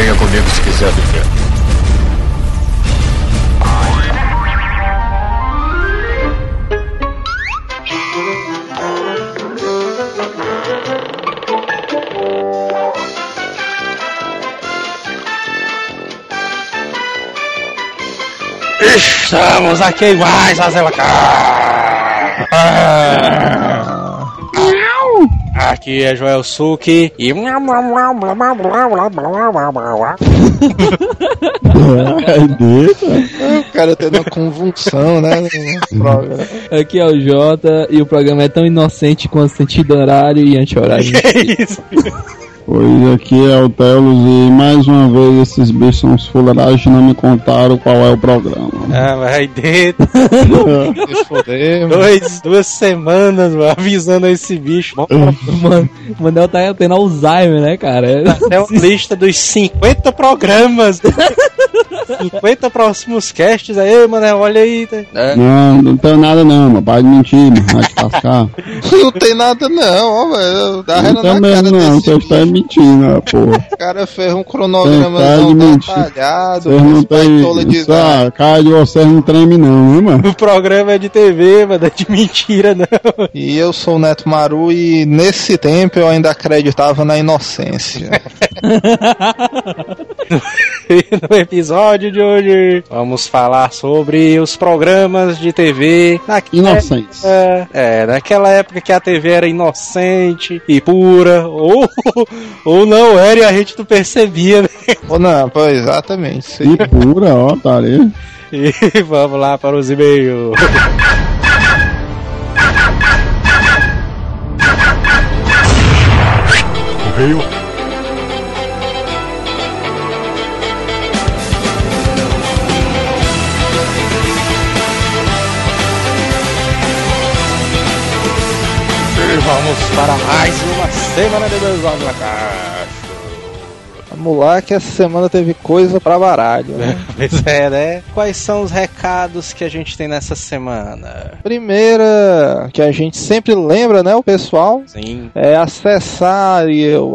Venha comigo se quiser viver. Estamos aqui iguais, Aqui é Joel Suki e. o cara tendo uma convulsão, né? Aqui é o Jota e o programa é tão inocente quanto sentido horário e anti-horário. Que isso? Pois aqui é o Telos e mais uma vez esses bichos são os fuleiragens não me contaram qual é o programa. Ah, mas aí dentro. Foder. Dois, duas semanas, mano, avisando esse bicho. Mano, o Manel tá tendo Alzheimer, né, cara? É uma lista dos 50 programas. 50 próximos casts aí, mano. Olha aí. tá? Não, não tem nada não, mano. Para de mentir, mano. Vai te lascar. Não tem nada não, ó, velho. Dá Não tem mesmo não, desse você está mentindo, ó, porra. O cara fez um cronograma detalhado, Vocês não tem. de cara de vocês não treme não, hein, mano? O programa é de TV, mano. É de mentira, não. E eu sou o Neto Maru e nesse tempo eu ainda acreditava na inocência. E no episódio de hoje vamos falar sobre os programas de TV naquela Inocentes. época, é, naquela época que a TV era inocente e pura, ou, ou não era e a gente não percebia, né? Ou não, pô, exatamente. Isso aí. E pura, ó, tarefa. E vamos lá para os e-mails. Correio. Vamos para mais uma semana de dois na. Vamos lá que essa semana teve coisa pra baralho. Né? Pois é, né? Quais são os recados que a gente tem nessa semana? Primeira que a gente sempre lembra, né, o pessoal, Sim. é acessar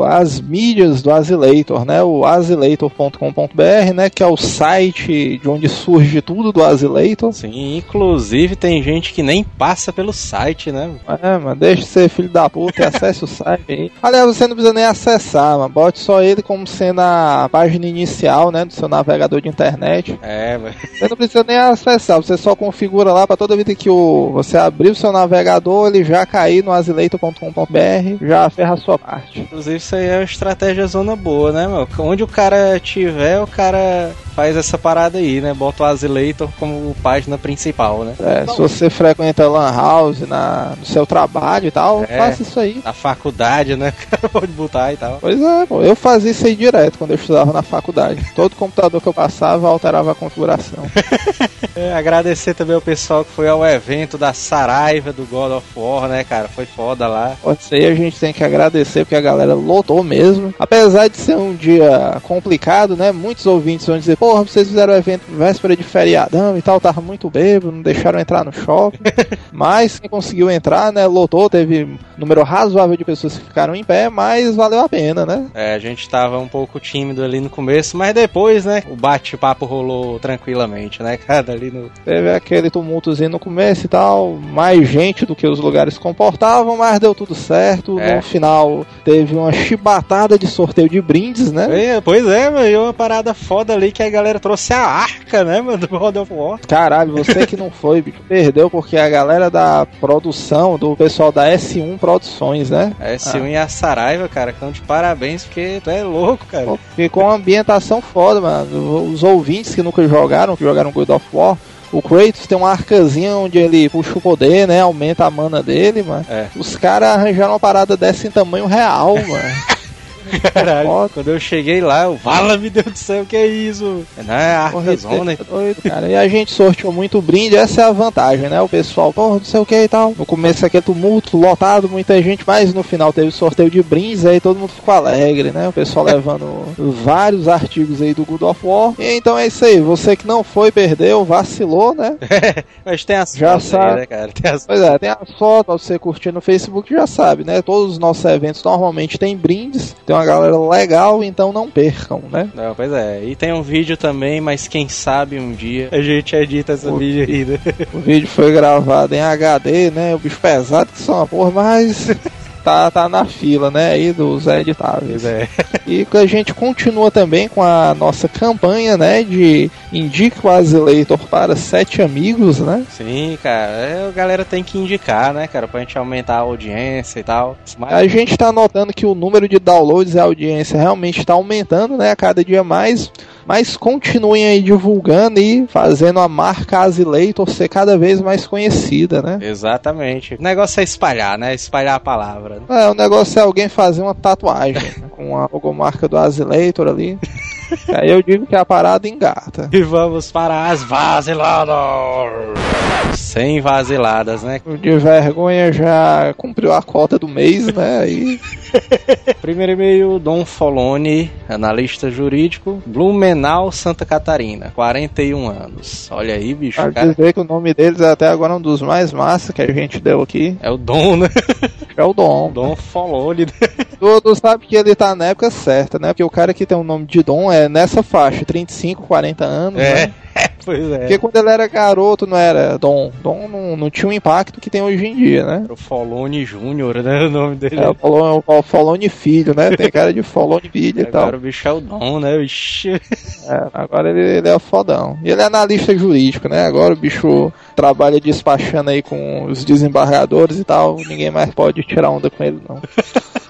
as mídias do Asileitor, né? O asileitor.com.br, né? Que é o site de onde surge tudo do Asileitor. Sim, inclusive tem gente que nem passa pelo site, né? É, mano, deixa de ser filho da puta e acesse o site aí. Aliás, você não precisa nem acessar, mano. Bote só ele como sendo a página inicial, né? Do seu navegador de internet. É, mas- Você não precisa nem acessar, você só configura lá para toda vida que o, você abrir o seu navegador, ele já cair no asileito.com.br, já ferra a sua parte. inclusive isso aí é uma estratégia zona boa, né, meu? Onde o cara tiver, o cara faz essa parada aí, né? Bota o Asileitor como página principal, né? É, se você frequenta Lan House na, no seu trabalho e tal, É. faça isso aí. Na faculdade, né? O cara pode botar e tal. Pois é, pô, eu fazia isso aí direto quando eu estudava na faculdade. Todo computador que eu passava alterava a configuração. É, agradecer também ao pessoal que foi ao evento da Saraiva do God of War, né, cara? Foi foda lá. Pode ser, a gente tem que agradecer porque a galera lotou mesmo. Apesar de ser um dia complicado, né? Muitos ouvintes vão dizer, porra, vocês fizeram o evento véspera de feriadão e tal, tava muito bêbado, não deixaram entrar no shopping. mas quem conseguiu entrar, né? Lotou, teve número razoável de pessoas que ficaram em pé, mas valeu a pena, né? É, a gente tava um pouco tímido ali no começo, mas depois, né, o bate-papo rolou tranquilamente, né, cara, ali no... Teve aquele tumultozinho no começo e tal, mais gente do que os lugares comportavam, mas deu tudo certo. É. No final teve uma chibatada de sorteio de brindes, né? É, pois é, mano, e uma parada foda ali que a galera trouxe a arca, né, mano, do God of War. Caralho, você que não foi, bicho, perdeu porque a galera da produção, do pessoal da S1 Produções, né? A S1 e a Saraiva, cara, estão de parabéns, porque tu é louco, cara. Pô, Ficou uma ambientação foda, mano. Os ouvintes que nunca jogaram, que jogaram God of War, o Kratos tem uma arcazinha onde ele puxa o poder, né? Aumenta a mana dele, mano. É. Os caras arranjaram uma parada dessa em tamanho real, mano. Caralho, Foda. quando eu cheguei lá, eu, vala, meu Deus do céu, o que é isso? Não, é arcazona. é doido, cara. E a gente sorteou muito brinde, essa é a vantagem, né? O pessoal, porra, não sei o que e tal. No começo aquele tumulto, lotado, muita gente, mas no final teve sorteio de brindes, aí todo mundo ficou alegre, né? O pessoal levando vários artigos aí do God of War. E então é isso aí, você que não foi, perdeu, vacilou, né? Mas tem as Já fotos aí, sabe. né, cara? Tem as... Pois é, tem as fotos pra você curtir no Facebook, já sabe, né? Todos os nossos eventos normalmente tem brindes. Tem tem uma galera legal, então não percam, né? Não, pois é. E tem um vídeo também, mas quem sabe um dia a gente edita esse O- vídeo ainda. O vídeo foi gravado em HD, né? O bicho pesado que só uma porra, mas tá, tá na fila, né? Aí dos editáveis. É. E a gente continua também com a nossa campanha, né? De indique o Azileitor para sete amigos, né? Sim, cara. É, a galera tem que indicar, né, cara? Pra gente aumentar a audiência e tal. Mas A gente tá notando que o número de downloads e audiência realmente está aumentando, né? A cada dia mais. Mas continuem aí divulgando e fazendo a marca Azileitor ser cada vez mais conhecida, né? Exatamente. O negócio é espalhar, né? Espalhar a palavra. É, o negócio é alguém fazer uma tatuagem né, com a logomarca do Azileitor ali. Aí eu digo que a parada engata. E vamos para as vaziladas. Sem vaziladas, né? De vergonha já cumpriu a cota do mês, né? Aí Primeiro e-mail, Dom Foloni, analista jurídico, Blumenau, Santa Catarina, 41 anos. Olha aí, bicho, pra cara. dizer que o nome deles é até agora um dos mais massa que a gente deu aqui. É o Dom, né? É o Dom. Dom Foloni. Tu, tu sabe que ele tá na época certa, né? Porque o cara que tem o nome de Dom é nessa faixa, 35, 40 anos, É, né? pois é. Porque quando ele era garoto não era Dom. Dom não, não tinha o impacto que tem hoje em dia, né? Era o Foloni Júnior, né? O nome dele. É o Folone, o Folone filho, né? Tem cara de Folone filho e tal. Agora o bicho é o Dom, né? Ixi. É, agora ele, ele é fodão. E ele é analista jurídico, né? Agora o bicho trabalha despachando aí com os desembargadores e tal. Ninguém mais pode tirar onda com ele, não.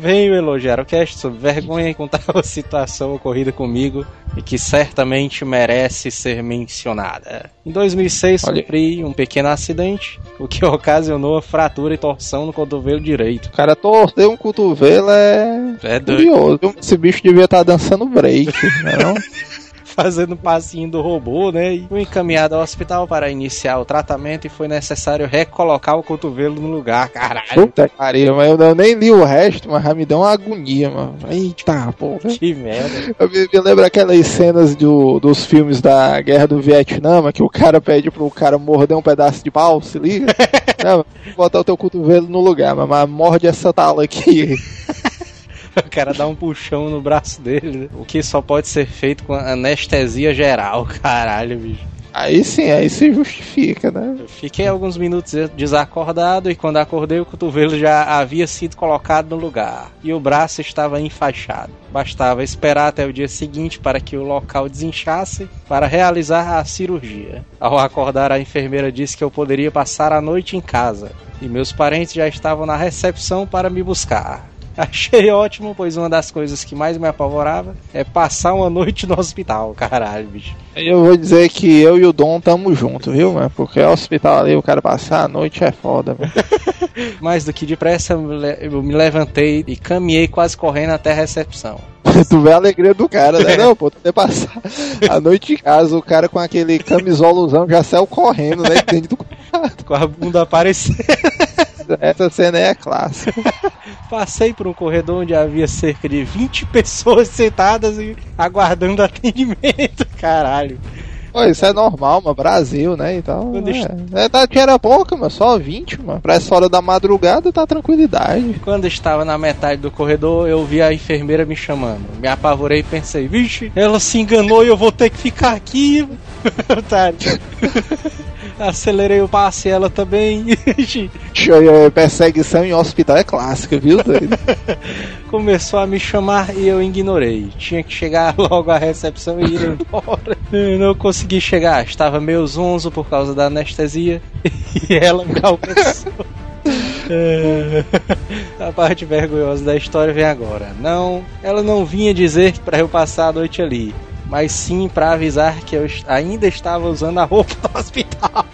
Venho elogiar o cast sobre vergonha e contar uma situação ocorrida comigo e que certamente merece ser mencionada. Em 2006 Olha. sofri um pequeno acidente, o que ocasionou a fratura e torção no cotovelo direito. O cara torcer um cotovelo é. É doido. Curioso. Esse bicho devia estar dançando break? Não? Fazendo passinho do robô, né? E fui encaminhado ao hospital para iniciar o tratamento e foi necessário recolocar o cotovelo no lugar, caralho. Puta que pariu, mas eu, eu nem li o resto, mas já me deu uma agonia, mano. Eita, porra. Que merda. Eu me, me lembro aquelas cenas do, dos filmes da Guerra do Vietnã, que o cara pede pro cara morder um pedaço de pau, se liga? Não, botar o teu cotovelo no lugar, mas morde essa tala aqui. O cara dá um puxão no braço dele, né? O que só pode ser feito com anestesia geral, caralho, bicho. Aí sim, aí se justifica, né? Eu fiquei alguns minutos desacordado e quando acordei o cotovelo já havia sido colocado no lugar e o braço estava enfaixado. Bastava esperar até o dia seguinte para que o local desinchasse para realizar a cirurgia. Ao acordar, a enfermeira disse que eu poderia passar a noite em casa e meus parentes já estavam na recepção para me buscar. Achei ótimo, pois uma das coisas que mais me apavorava é passar uma noite no hospital, caralho, bicho. Eu vou dizer que eu e o Dom tamo junto, viu, mano? Porque o hospital ali, o cara passar a noite é foda, mano. Mais do que depressa, eu me levantei e caminhei quase correndo até a recepção. tu vê a alegria do cara, né? Não, pô, tu passar a noite em casa, o cara com aquele camisolozão já saiu correndo, né? Dentro do... Com a bunda aparecendo. Essa cena é clássica. Passei por um corredor onde havia cerca de 20 pessoas sentadas e aguardando atendimento. Caralho. Pô, isso é normal, mano. Brasil, né? Então. Quando É, é, tá, era pouca, mano. Só 20, mano. Pra essa hora da madrugada tá tranquilidade. Quando estava na metade do corredor, eu vi a enfermeira me chamando. Me apavorei e pensei, vixe, ela se enganou e eu vou ter que ficar aqui. Otário. Acelerei o passe ela também. Tchê, Perseguição em hospital é clássica, viu, doido? Começou a me chamar e eu ignorei. Tinha que chegar logo à recepção e ir embora. Eu não consegui chegar, estava meio zonzo por causa da anestesia e ela me alcançou. É, A parte vergonhosa da história vem agora. Não, ela não vinha dizer para eu passar a noite ali, mas sim para avisar que eu ainda estava usando a roupa do hospital.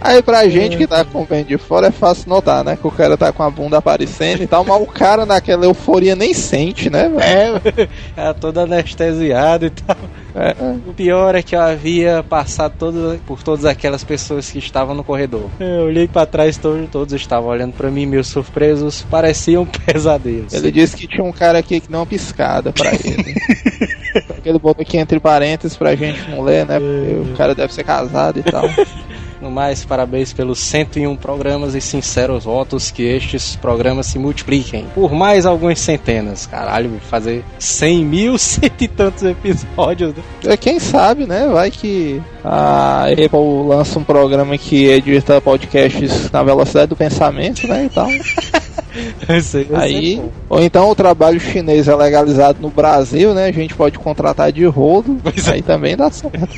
Aí pra gente que tá acompanhando de fora é fácil notar, né? Que o cara tá com a bunda aparecendo e tal, mas o cara naquela euforia nem sente, né, velho? É, ela toda anestesiada e tal. É. O pior é que eu havia passado todo, por todas aquelas pessoas que estavam no corredor. Eu olhei pra trás, todos, todos estavam olhando pra mim, meus surpresos, pareciam pesadelos. Ele disse que tinha um cara aqui que deu uma piscada pra ele. Só que ele botou aqui entre parênteses pra gente não ler, né? Porque o cara deve ser casado e tal. No mais, parabéns pelos 101 programas e sinceros votos que estes programas se multipliquem por mais algumas centenas. Caralho, fazer 100 mil, cento e tantos episódios. né? É, Quem sabe, né? Vai que a Apple lança um programa que edita podcasts na velocidade do pensamento, né? E tal. Isso aí, bom. ou então o trabalho chinês é legalizado no Brasil, né? A gente pode contratar de rodo, Pois é. aí também dá certo.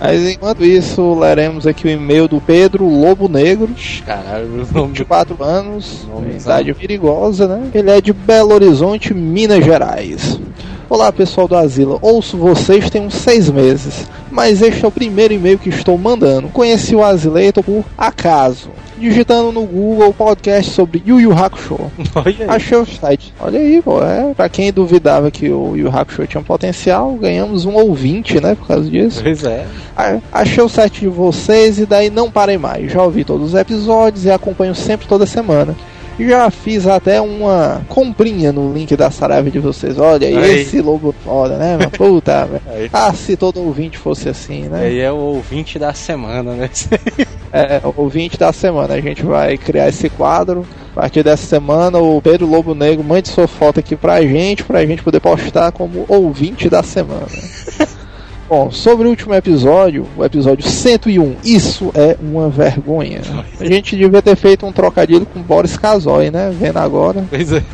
Mas enquanto isso, leremos aqui o e-mail do Pedro Lobo Negro, Caralho, o nome de 24 anos, Nome idade perigosa, né? Ele é de Belo Horizonte, Minas Gerais. Olá pessoal do Asila, ouço vocês tem uns seis meses, mas este é o primeiro e-mail que estou mandando. Conheci o Asileito por acaso, digitando no Google podcast sobre Yu Yu Hakusho. Achei o site. Olha aí, pô. É, pra quem duvidava que o Yu Hakusho tinha um potencial, ganhamos um ouvinte, né? Por causa disso. Pois é. Achei o site de vocês e daí não parei mais. Já ouvi todos os episódios e acompanho sempre toda semana. Já fiz até uma comprinha no link da Saraiva de vocês. Olha, Aí. esse logo foda, né? meu? Puta, velho. Ah, se todo ouvinte fosse assim, né? Aí é o ouvinte da semana, né? É, o ouvinte da semana. A gente vai criar esse quadro. A partir dessa semana, o Pedro Lobo Negro mande sua foto aqui pra gente, pra gente poder postar como ouvinte da semana. Bom, sobre o último episódio, o episódio 101, isso é uma vergonha. A gente devia ter feito um trocadilho com Boris Casoy, né? Vendo agora. Pois é.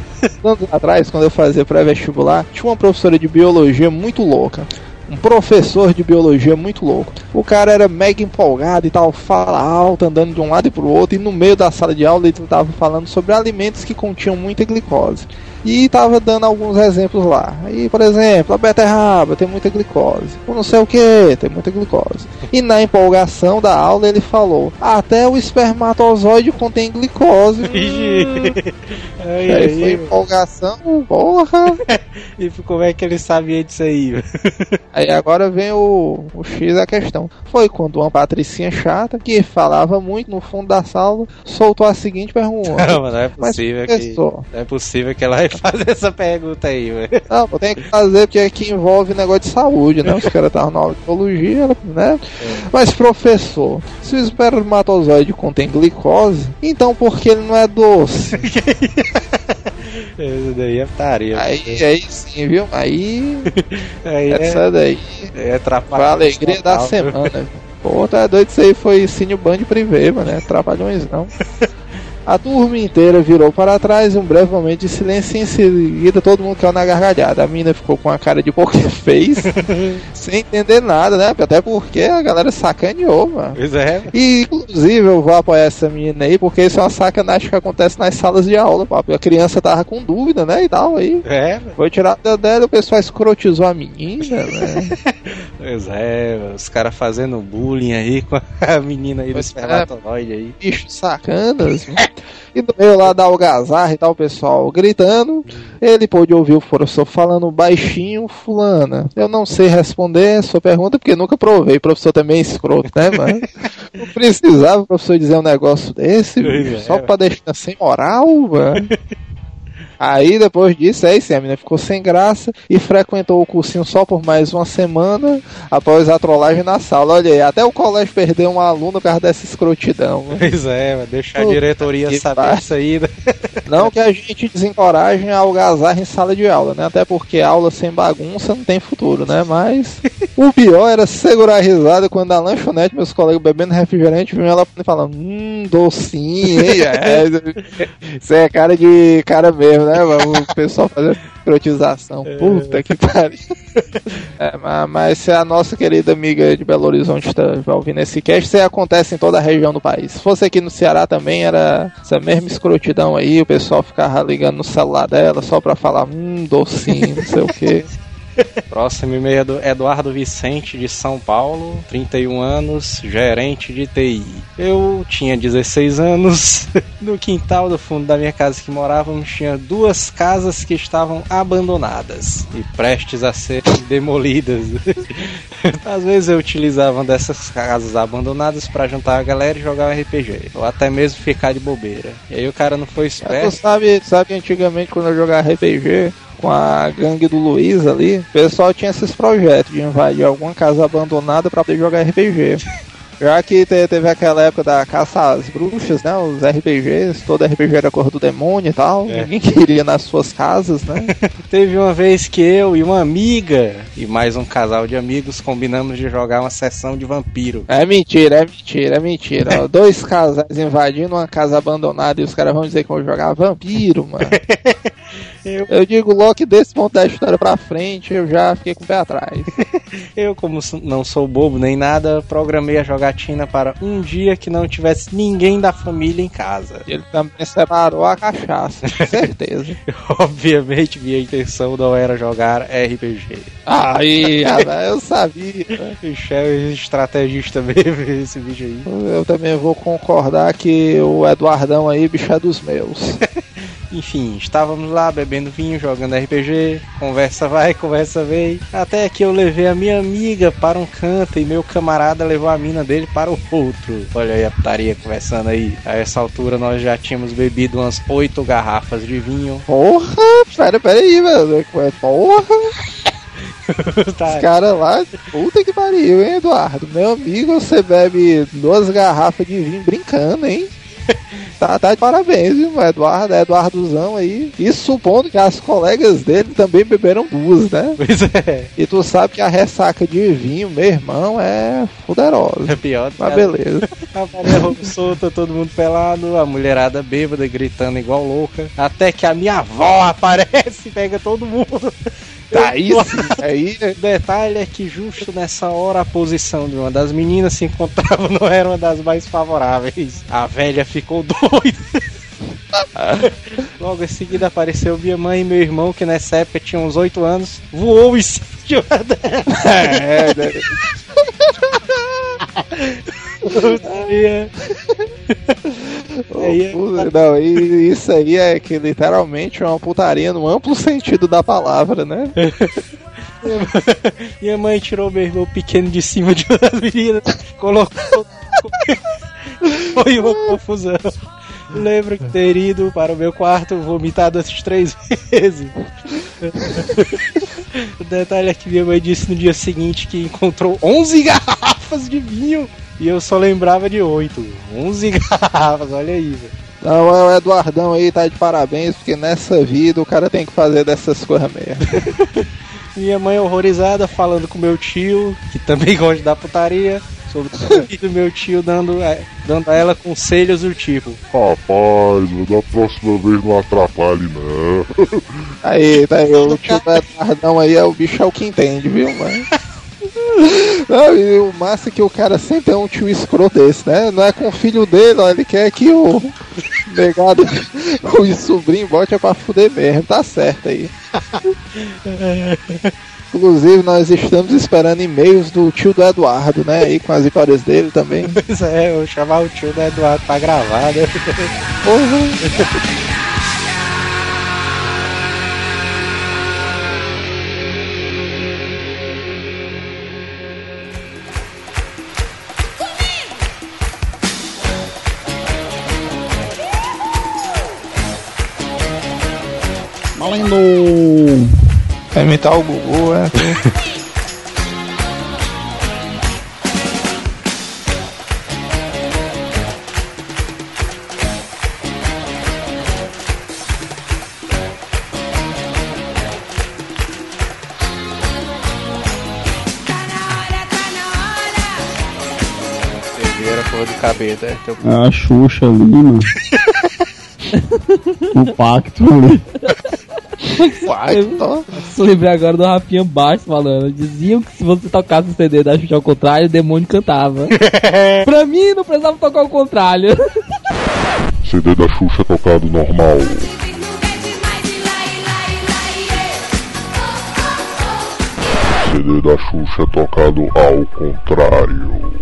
Anos atrás, quando eu fazia pré-vestibular, tinha uma professora de biologia muito louca. Um professor de biologia muito louco. O cara era mega empolgado e tal, fala alto, andando de um lado e pro outro, e no meio da sala de aula ele estava falando sobre alimentos que continham muita glicose. E estava dando alguns exemplos lá. Aí, por exemplo, a beterraba tem muita glicose. O não sei o que tem muita glicose. E na empolgação da aula ele falou: até o espermatozoide contém glicose. Aí, Aí foi empolgação, porra. e como é que ele sabia disso aí? Aí agora vem o, o X da questão. Foi quando uma patricinha chata, que falava muito no fundo da sala, soltou a seguinte pergunta. Não, mas não é Mas possível que. professor, Não é possível que ela vai fazer essa pergunta aí, velho. não, tem que fazer porque aqui envolve negócio de saúde, né? Os caras estavam na aula de biologia, né? Mas professor, se o espermatozoide contém glicose, então por que ele não é doce? Isso daí é taria. Aí, aí sim, viu? Aí, Aí é, essa daí é foi atrapalhar. a alegria da semana. Pô, tá doido, isso aí foi Cine Band privê, mano, né? Trapalhões não. A turma inteira virou para trás e um breve momento de silêncio e em seguida todo mundo caiu na gargalhada. A mina ficou com a cara de poker face, sem entender nada, né? Até porque a galera sacaneou, mano. Pois é, E, inclusive, eu vou apoiar essa menina aí, porque isso é uma sacanagem que acontece nas salas de aula, papo. A criança tava com dúvida, né? E tal, aí. é, velho. Foi tirada dela, o pessoal escrotizou a menina, né? Pois é, velho. os caras fazendo bullying aí com a menina aí do Pois é. espermatozoide aí. bicho sacanas. E no meio lá da algazarra e tal, o pessoal gritando. Ele pôde ouvir o professor falando baixinho, fulana. Eu não sei responder a sua pergunta porque nunca provei. O professor também é escroto, né, mano? Não precisava o professor dizer um negócio desse, bicho, é. só pra deixar sem moral, mano. Aí depois disso, aí sim, a menina ficou sem graça e frequentou o cursinho só por mais uma semana após a trollagem na sala. Olha aí, até o colégio perdeu um aluno por causa dessa escrotidão. mano. Pois é, deixar a diretoria saber pariu. isso aí. né? Não que a gente desencoraje a algazarra em sala de aula, né? Até porque aula sem bagunça não tem futuro, né? Mas o pior era segurar a risada quando a lanchonete, meus colegas bebendo refrigerante, vinham ela falando, hum, docinho, hein? É, isso é cara de cara mesmo, né? Mano? O pessoal fazendo escrotização. Puta que pariu. É, mas, se a nossa querida amiga de Belo Horizonte está ouvindo esse cast, isso acontece em toda a região do país. Se fosse aqui no Ceará também, era essa mesma escrotidão aí, o pessoal ficava ligando no celular dela só pra falar, hum, docinho, não sei o que. Próximo e-mail é do Eduardo Vicente de São Paulo, 31 anos, gerente de TI. Eu tinha 16 anos. No quintal do fundo da minha casa que morávamos tinha duas casas que estavam abandonadas e prestes a serem demolidas. Às vezes eu utilizava dessas casas abandonadas para juntar a galera e jogar um RPG, ou até mesmo ficar de bobeira. E aí o cara não foi Tu esperto. sabe, sabe antigamente quando eu jogava RPG com a gangue do Luiz ali, o pessoal tinha esses projetos de invadir alguma casa abandonada pra poder jogar RPG. Já que te- teve aquela época da caça às bruxas, né? Os RPGs, todo RPG era cor do demônio e tal. É. Ninguém queria nas suas casas, né? Teve uma vez que eu e uma amiga e mais um casal de amigos combinamos de jogar uma sessão de vampiro. É mentira, é mentira, é mentira. Dois casais invadindo uma casa abandonada e os caras vão dizer que vão jogar vampiro, mano. Eu- Eu digo logo que desse ponto da história pra frente eu já fiquei com o pé atrás. Eu, como não sou bobo nem nada, programei a jogatina para um dia que não tivesse ninguém da família em casa. Ele também separou a cachaça, com certeza. Obviamente, minha intenção não era jogar RPG. Aí, eu sabia. né? Ixi, é estrategista mesmo esse vídeo aí. Eu também vou concordar que o Eduardão aí, bicho, é dos meus. Enfim, estávamos lá bebendo vinho, jogando RPG, conversa vai, conversa vem. Até que eu levei a minha amiga para um canto e meu camarada levou a mina dele para o outro. Olha aí a putaria conversando aí. A essa altura nós já tínhamos bebido umas oito garrafas de vinho. Porra, pera, pera aí, velho. Porra, Tá, os caras lá, puta que pariu, hein, Eduardo? Meu amigo, você bebe duas garrafas de vinho brincando, hein? Tá, tá de parabéns, viu, Eduardo? Eduardozão aí. E supondo que as colegas dele também beberam duas, né? Pois é, E tu sabe que a ressaca de vinho, meu irmão, é fuderosa. é pior. Mas beleza. A Maria roupa solta, todo mundo pelado, a mulherada bêbada gritando igual louca. Até que a minha avó aparece e pega todo mundo. Daí sim, aí O detalhe é que justo nessa hora a posição de uma das meninas se encontrava não era uma das mais favoráveis. A velha ficou doida. Logo em seguida apareceu minha mãe e meu irmão, que nessa época tinha uns 8 anos, voou em cima de uma delas. É, Aí é- Puta, Não, isso aí é que literalmente é uma putaria no amplo sentido da palavra, né? Minha mãe tirou meu irmão pequeno de cima de uma das meninas, colocou. Foi uma confusão. Lembro de ter ido para o meu quarto vomitado essas três vezes. o detalhe é que minha mãe disse no dia seguinte que encontrou 11 garrafas de vinho e eu só lembrava de 8. 11 garrafas, olha aí, velho. Não, o Eduardão aí tá de parabéns, porque nessa vida o cara tem que fazer dessas coisas mesmo. Minha mãe horrorizada falando com meu tio, que também gosta de dar putaria, sobre o meu tio dando, a- dando a ela conselhos do tipo. Rapaz, da próxima vez não atrapalhe, não. Aí, tá aí, o tio do Eduardão aí é o bicho é o que entende, viu, mano? Não, e o massa é que o cara sempre é um tio escroto desse, né? Não é com o filho dele, ó, ele quer que o negado, o sobrinho bote é pra fuder mesmo, tá certo aí. Inclusive, nós estamos esperando e-mails do tio do Eduardo, né? Aí com as histórias dele também. Pois é, eu vou chamar o tio do Eduardo pra gravar, né? Porra. Valendo! Vai imitar o Gugu, é. Primeira cor do cabelo, né? Então, É a Xuxa ali, mano. o pacto ali. Pacto. Só lembrei agora do Rafinha Baixo falando. Diziam que se você tocasse o CD da Xuxa ao contrário, o demônio cantava. pra mim, não precisava tocar o contrário. CD da Xuxa tocado normal. CD da Xuxa tocado ao contrário.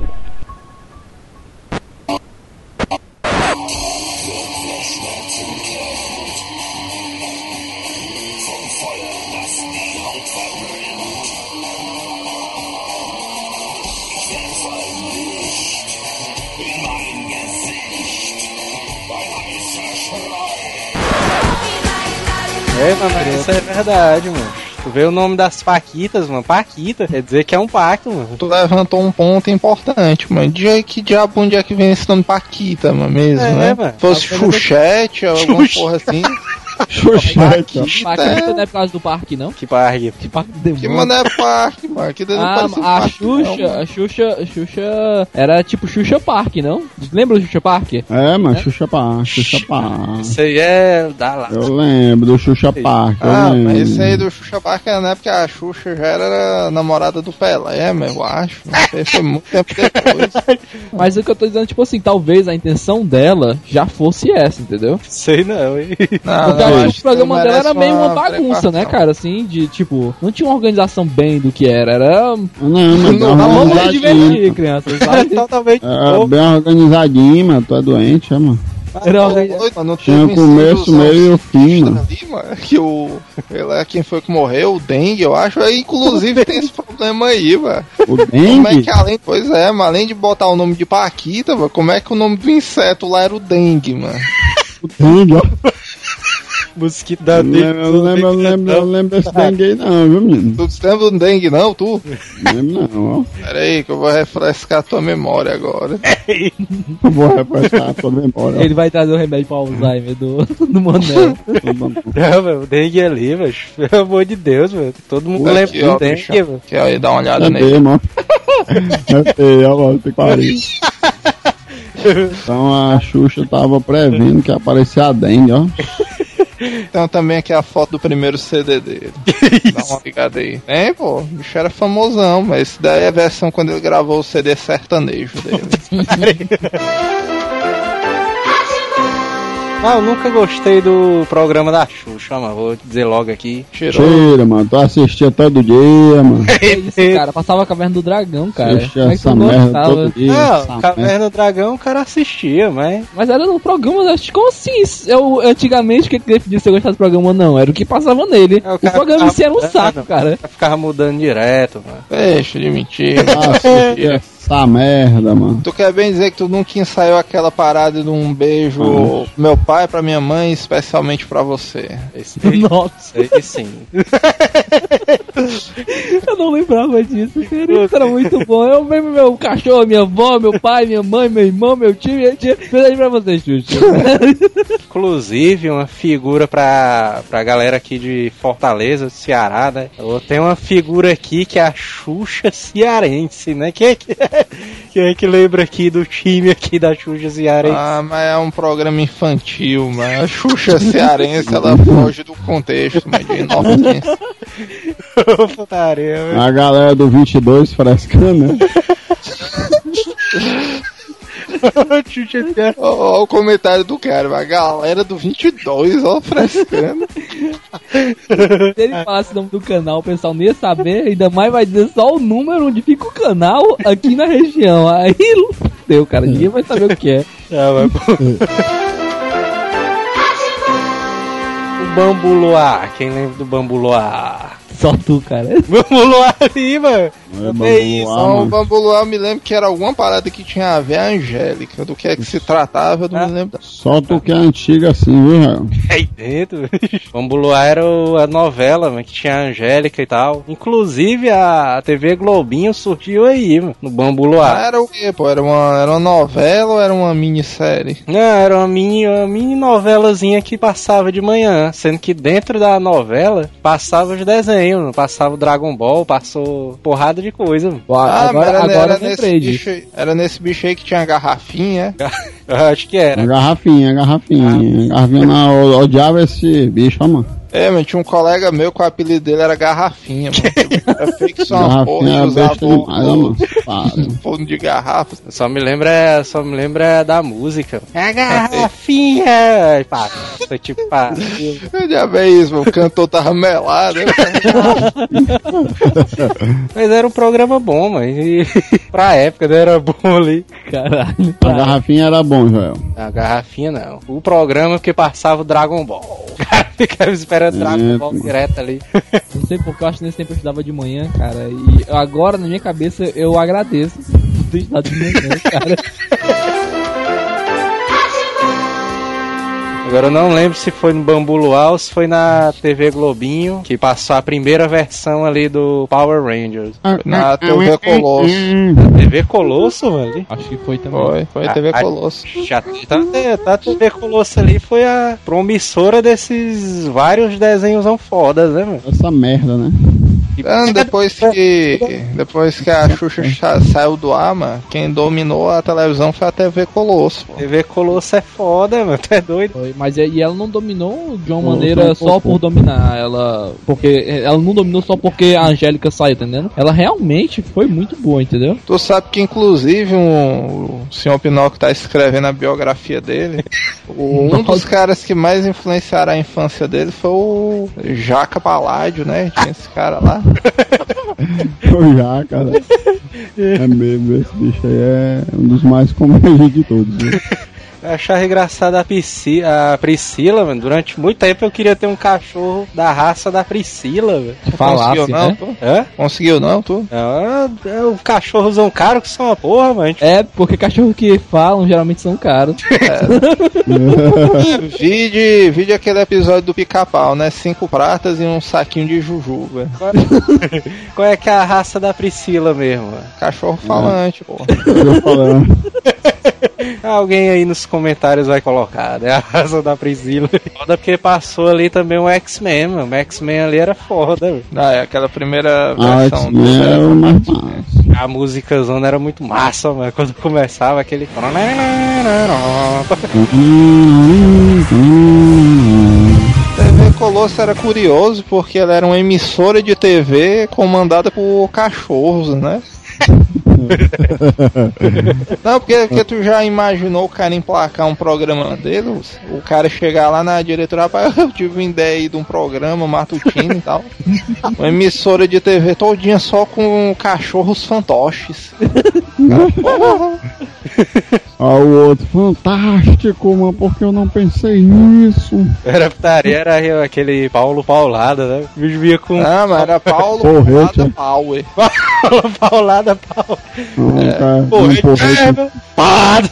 É, mano, isso é verdade, mano. Tu vê o nome das Paquitas, mano. Paquita, quer dizer que é um pacto, mano. Tu levantou um ponto importante, mano. De que diabo, onde é que vem esse nome Paquita, mano, mesmo, É, né? mano. Se fosse? Xuxete ou alguma porra assim. Xuxete, ó. Paquita não é por causa do parque, não? Que parque. Que parque do Que demônio. mano é parque, mano. Que não Ah, a parque, não, Xuxa, mano. a Xuxa, a Xuxa era tipo Xuxa Park, não? Lembra do Xuxa Park? É, mano, Xuxa Pá, Xuxa Pá. Isso aí é da lá. Eu lembro do Xuxa Park. Ah, lembro. mas esse aí do Xuxa Park é na época que a Xuxa já era namorada do Pelé, mas eu acho. Não sei, foi muito tempo depois. Mas o que eu tô dizendo, tipo assim, talvez a intenção dela já fosse essa, entendeu? Sei não, hein? Não, Acho que o programa dela era meio uma bagunça, né, cara? Assim, de tipo, não tinha uma organização bem do que era. Era. Não, mas Não, Tá bom de divertir, crianças. sabe? Totalmente. É, bem organizadinho, mano. Tu é doente, é, mano. Era não Tinha o começo, meio e o fim, extra mano. que o. Ele é quem foi que morreu, o dengue, eu acho. Aí, inclusive, tem esse problema aí, mano. O Como é dengue. que além. Pois é, mas além de botar o nome de Paquita, mano, como é que o nome do inseto lá era o dengue, mano? O dengue, ó. Mosquito da Eu não lembro, eu não lembro, eu não lembro, eu lembro desse dengue aí, não, viu, menino? Tu se lembra do dengue, não, tu? Não lembro, não, ó. Pera aí, que eu vou refrescar a tua memória agora. Eu Vou refrescar a tua memória. Ele vai trazer o remédio pra Alzheimer do, do Manel. Não, velho, o dengue ali, velho. Pelo amor de Deus, velho. Todo mundo lembra do dengue, velho. Que aí, dá uma olhada É nele. ó. É feio, ó, mano, que pariu. Então a Xuxa tava prevendo que ia aparecer a dengue, ó. Então também aqui a foto do primeiro CD dele. Dá uma ligada aí. Tem, pô, o bicho era famosão, mas daí é a versão quando ele gravou o CD sertanejo dele. Ah, eu nunca gostei do programa da Xuxa, mano. Vou dizer logo aqui. Tirou. Tira, mano. Tu assistia todo dia, mano. É isso, cara. Passava a caverna do dragão, cara. Assistia Como é essa merda gostava? todo dia. Não, merda. Caverna do Dragão o cara assistia, mas. Mas era no programa, eu acho- como assim? Eu, antigamente, o que definia se eu gostava do programa ou não? Era o que passava nele. É, o o programa em si era um saco, cara. Ficava mudando direto, mano. Deixa de mentir. Assistia essa merda, mano. Tu quer bem dizer que tu nunca ensaiou aquela parada de um beijo Uhum. meu pai pra minha mãe, especialmente pra você. Esse Nossa, sim. eu não lembrava disso, cara. Isso era muito bom. Eu mesmo, meu cachorro, minha avó, meu pai, minha mãe, meu irmão, meu tio, minha tia. Aí pra você, Xuxa. Inclusive, uma figura pra, pra galera aqui de Fortaleza, do Ceará, né? Eu tenho uma figura aqui que é a Xuxa Cearense, né? Quem é que, quem é que lembra aqui do time aqui da Xuxa Cearense? Ah, mas é um programa infantil, mas a Xuxa cearense, ela foge do contexto, mas de inocência. Putaria, velho. A galera do 22 frescando, né? Xuxa Cearense. Ó, ó o comentário do cara, a galera do 22, ó, frescando. Se ele falasse o nome do canal, o pessoal nem ia saber, ainda mais vai dizer só o número onde fica o canal aqui na região. Aí, deu, cara, ninguém vai saber o que é. Ah, mas, Bambu Luar, quem lembra do Bambu Luar? Só tu, cara. Bambu Luar ali, mano. É, isso. Então, o mano. Eu me lembro que era alguma parada que tinha a ver a Angélica. Do que é que se tratava, eu não Ah. me lembro. Só tu que é antiga assim, viu, Rael? Aí dentro. Bambu Luar era a novela, mano, que tinha a Angélica e tal. Inclusive a TV Globinho surgiu aí, mano, no Bambu Ah, era o quê, pô? Era uma, era uma novela ou era uma minissérie? Não, era uma mini, uma mini novelazinha que passava de manhã, sendo que dentro da novela passava os desenhos, mano, passava o Dragon Ball, passou porrada de coisa. mano. agora mas era, agora era nesse bicho aí, era nesse bicho aí que tinha a garrafinha. Eu acho que era. A garrafinha, a garrafinha. A garrafinha não, eu odiava esse bicho, ó, mano. É, mas tinha um colega meu que o apelido dele era Garrafinha, mano. Era feito só uma porra é ó, mano. Para. fundo de garrafa. Só me lembra, só me lembra da música. É a garrafinha! Pá, foi tipo, pá. Já vê isso. O cantor tava melado. né? Mas era um programa bom, mano. E pra época né, era bom ali. Caralho. A garrafinha era bom, Joel. A garrafinha não. O programa que passava o Dragon Ball. Cara ficava esperando Dragon É, Ball direto ali. Não sei porque eu acho que nesse tempo eu estudava de manhã, cara. E agora, na minha cabeça, eu agradeço por ter estudado de manhã, cara. Agora eu não lembro se foi no Bambu Luar ou se foi na TV Globinho, que passou a primeira versão ali do Power Rangers. Na TV Colosso. TV Colosso, velho. Acho que foi também. Foi, foi a TV Ah, Colosso. Já tá, tá, a TV Colosso ali foi a promissora desses vários desenhos fodas, né, mano? Essa merda, né? Ah, depois que depois que a Xuxa sa- saiu do ar, mano, quem dominou a televisão foi a TV Colosso. pô. TV Colosso é foda, mano. Tu é doido? Foi, mas é- e ela não dominou de uma Pô, maneira só por dominar. Ela. Porque ela não dominou só porque a Angélica saiu, entendendo? Ela realmente foi muito boa, entendeu? Tu sabe que inclusive um, o senhor Pinóquio tá escrevendo a biografia dele. Um dos caras que mais influenciaram a infância dele foi o Jaca Paládio, né? Tinha esse cara lá. Eu já, cara. É mesmo, esse bicho aí é um dos mais comédios de todos. Achava engraçada a, Prisci- a Priscila, mano. Durante muito tempo eu queria ter um cachorro da raça da Priscila, velho. Falasse, Conseguiu não, né? tu? Hã? Conseguiu não, tu? Não, é, é um cachorrozão caro que são uma porra, mano. É, porque cachorro que falam geralmente são caros. Vide, vide aquele episódio do pica-pau, né? Cinco pratas e um saquinho de jujuba. Qual é que é a raça da Priscila mesmo? mano? Cachorro falante, pô. Eu falando. Alguém aí nos comentários vai colocar, né? A raça da Priscila. Foda porque passou ali também um X-Men, mano. O X-Men ali era foda, velho. Ah, é aquela primeira Ah, versão do. É o mais massa. A música zona era muito massa, mano. Quando começava aquele. TV Colosso era curioso porque ela era uma emissora de TV comandada por cachorros, né? Não, porque, porque tu já imaginou o cara emplacar um programa deles? O cara chegar lá na diretoria, rapaz, eu tive uma ideia aí de um programa matutino e tal. Uma emissora de TV todinha só com cachorros fantoches. Ah, o outro, fantástico, mas por que eu não pensei nisso? Era putaria, era aquele Paulo Paulada, né? O bicho vinha com Ah, mas era Paulo Porrete, Paulada é? Power. Paulo Paulada, Paulo. Cara, um Porrete, porrete. é. Pado.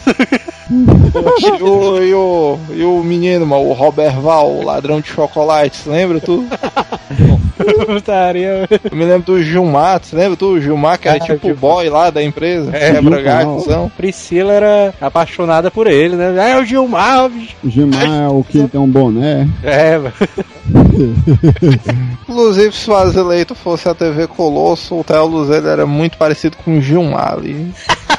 E o, e, o, e o menino, mano, o Robert Val, o ladrão de chocolates, lembra tu? Putaria. Eu me lembro do Gilmar, você lembra tu? O Gilmar, que era Ah, tipo o boy lá da empresa, É, galhozão. Priscila era apaixonada por ele, né? É o Gilmar, bicho. O Gilmar é o que tem um boné. É, mano. Inclusive, se o Azeleito fosse a TV Colosso, o Theo Luz ele era muito parecido com o Gilmar ali.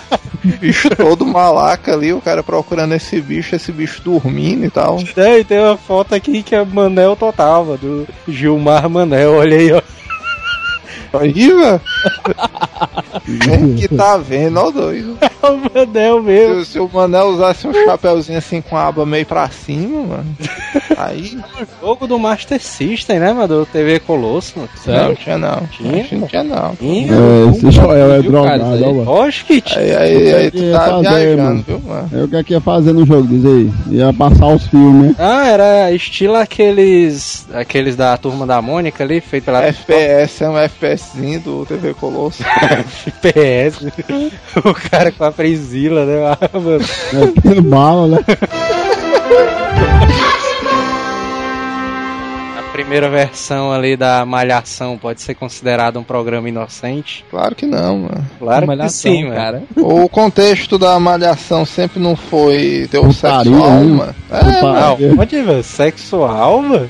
bicho todo malaca ali, o cara procurando esse bicho, esse bicho dormindo e tal. É, e tem uma foto aqui que é Manel total, do Gilmar Manel, olha aí, ó. Aí, velho. Quem que tá vendo, ó doido. É o Manel mesmo. Se, se o Manel usasse um chapéuzinho assim com a aba meio pra cima, mano. Aí. Jogo do Master System, né, mano? Do TV Colosso, mano. Não, tinha não. Tinha? Acho que Não tinha não. Ih, É, esse Joel é viu, cara, drogado, ó, mano. Lógico que tinha. Aí, aí, aí tu tá fazer, viajando, mano. viu, mano? Aí o que é que ia fazer no jogo, diz aí? Ia passar os filmes. Ah, era estilo aqueles. aqueles da turma da Mônica ali, feito pela FPS é um FPSzinho do TV Colosso. FPS. o cara com a Priscila, né? Ah, mano. É, tendo bala, né? A primeira versão ali da Malhação pode ser considerada um programa inocente? Claro que não, mano. Claro que Malhação, sim, mano. cara. O contexto da malhação sempre não foi Putaria, heterossexual, né? mano. É, mano. Não, pode ver, sexual, mano.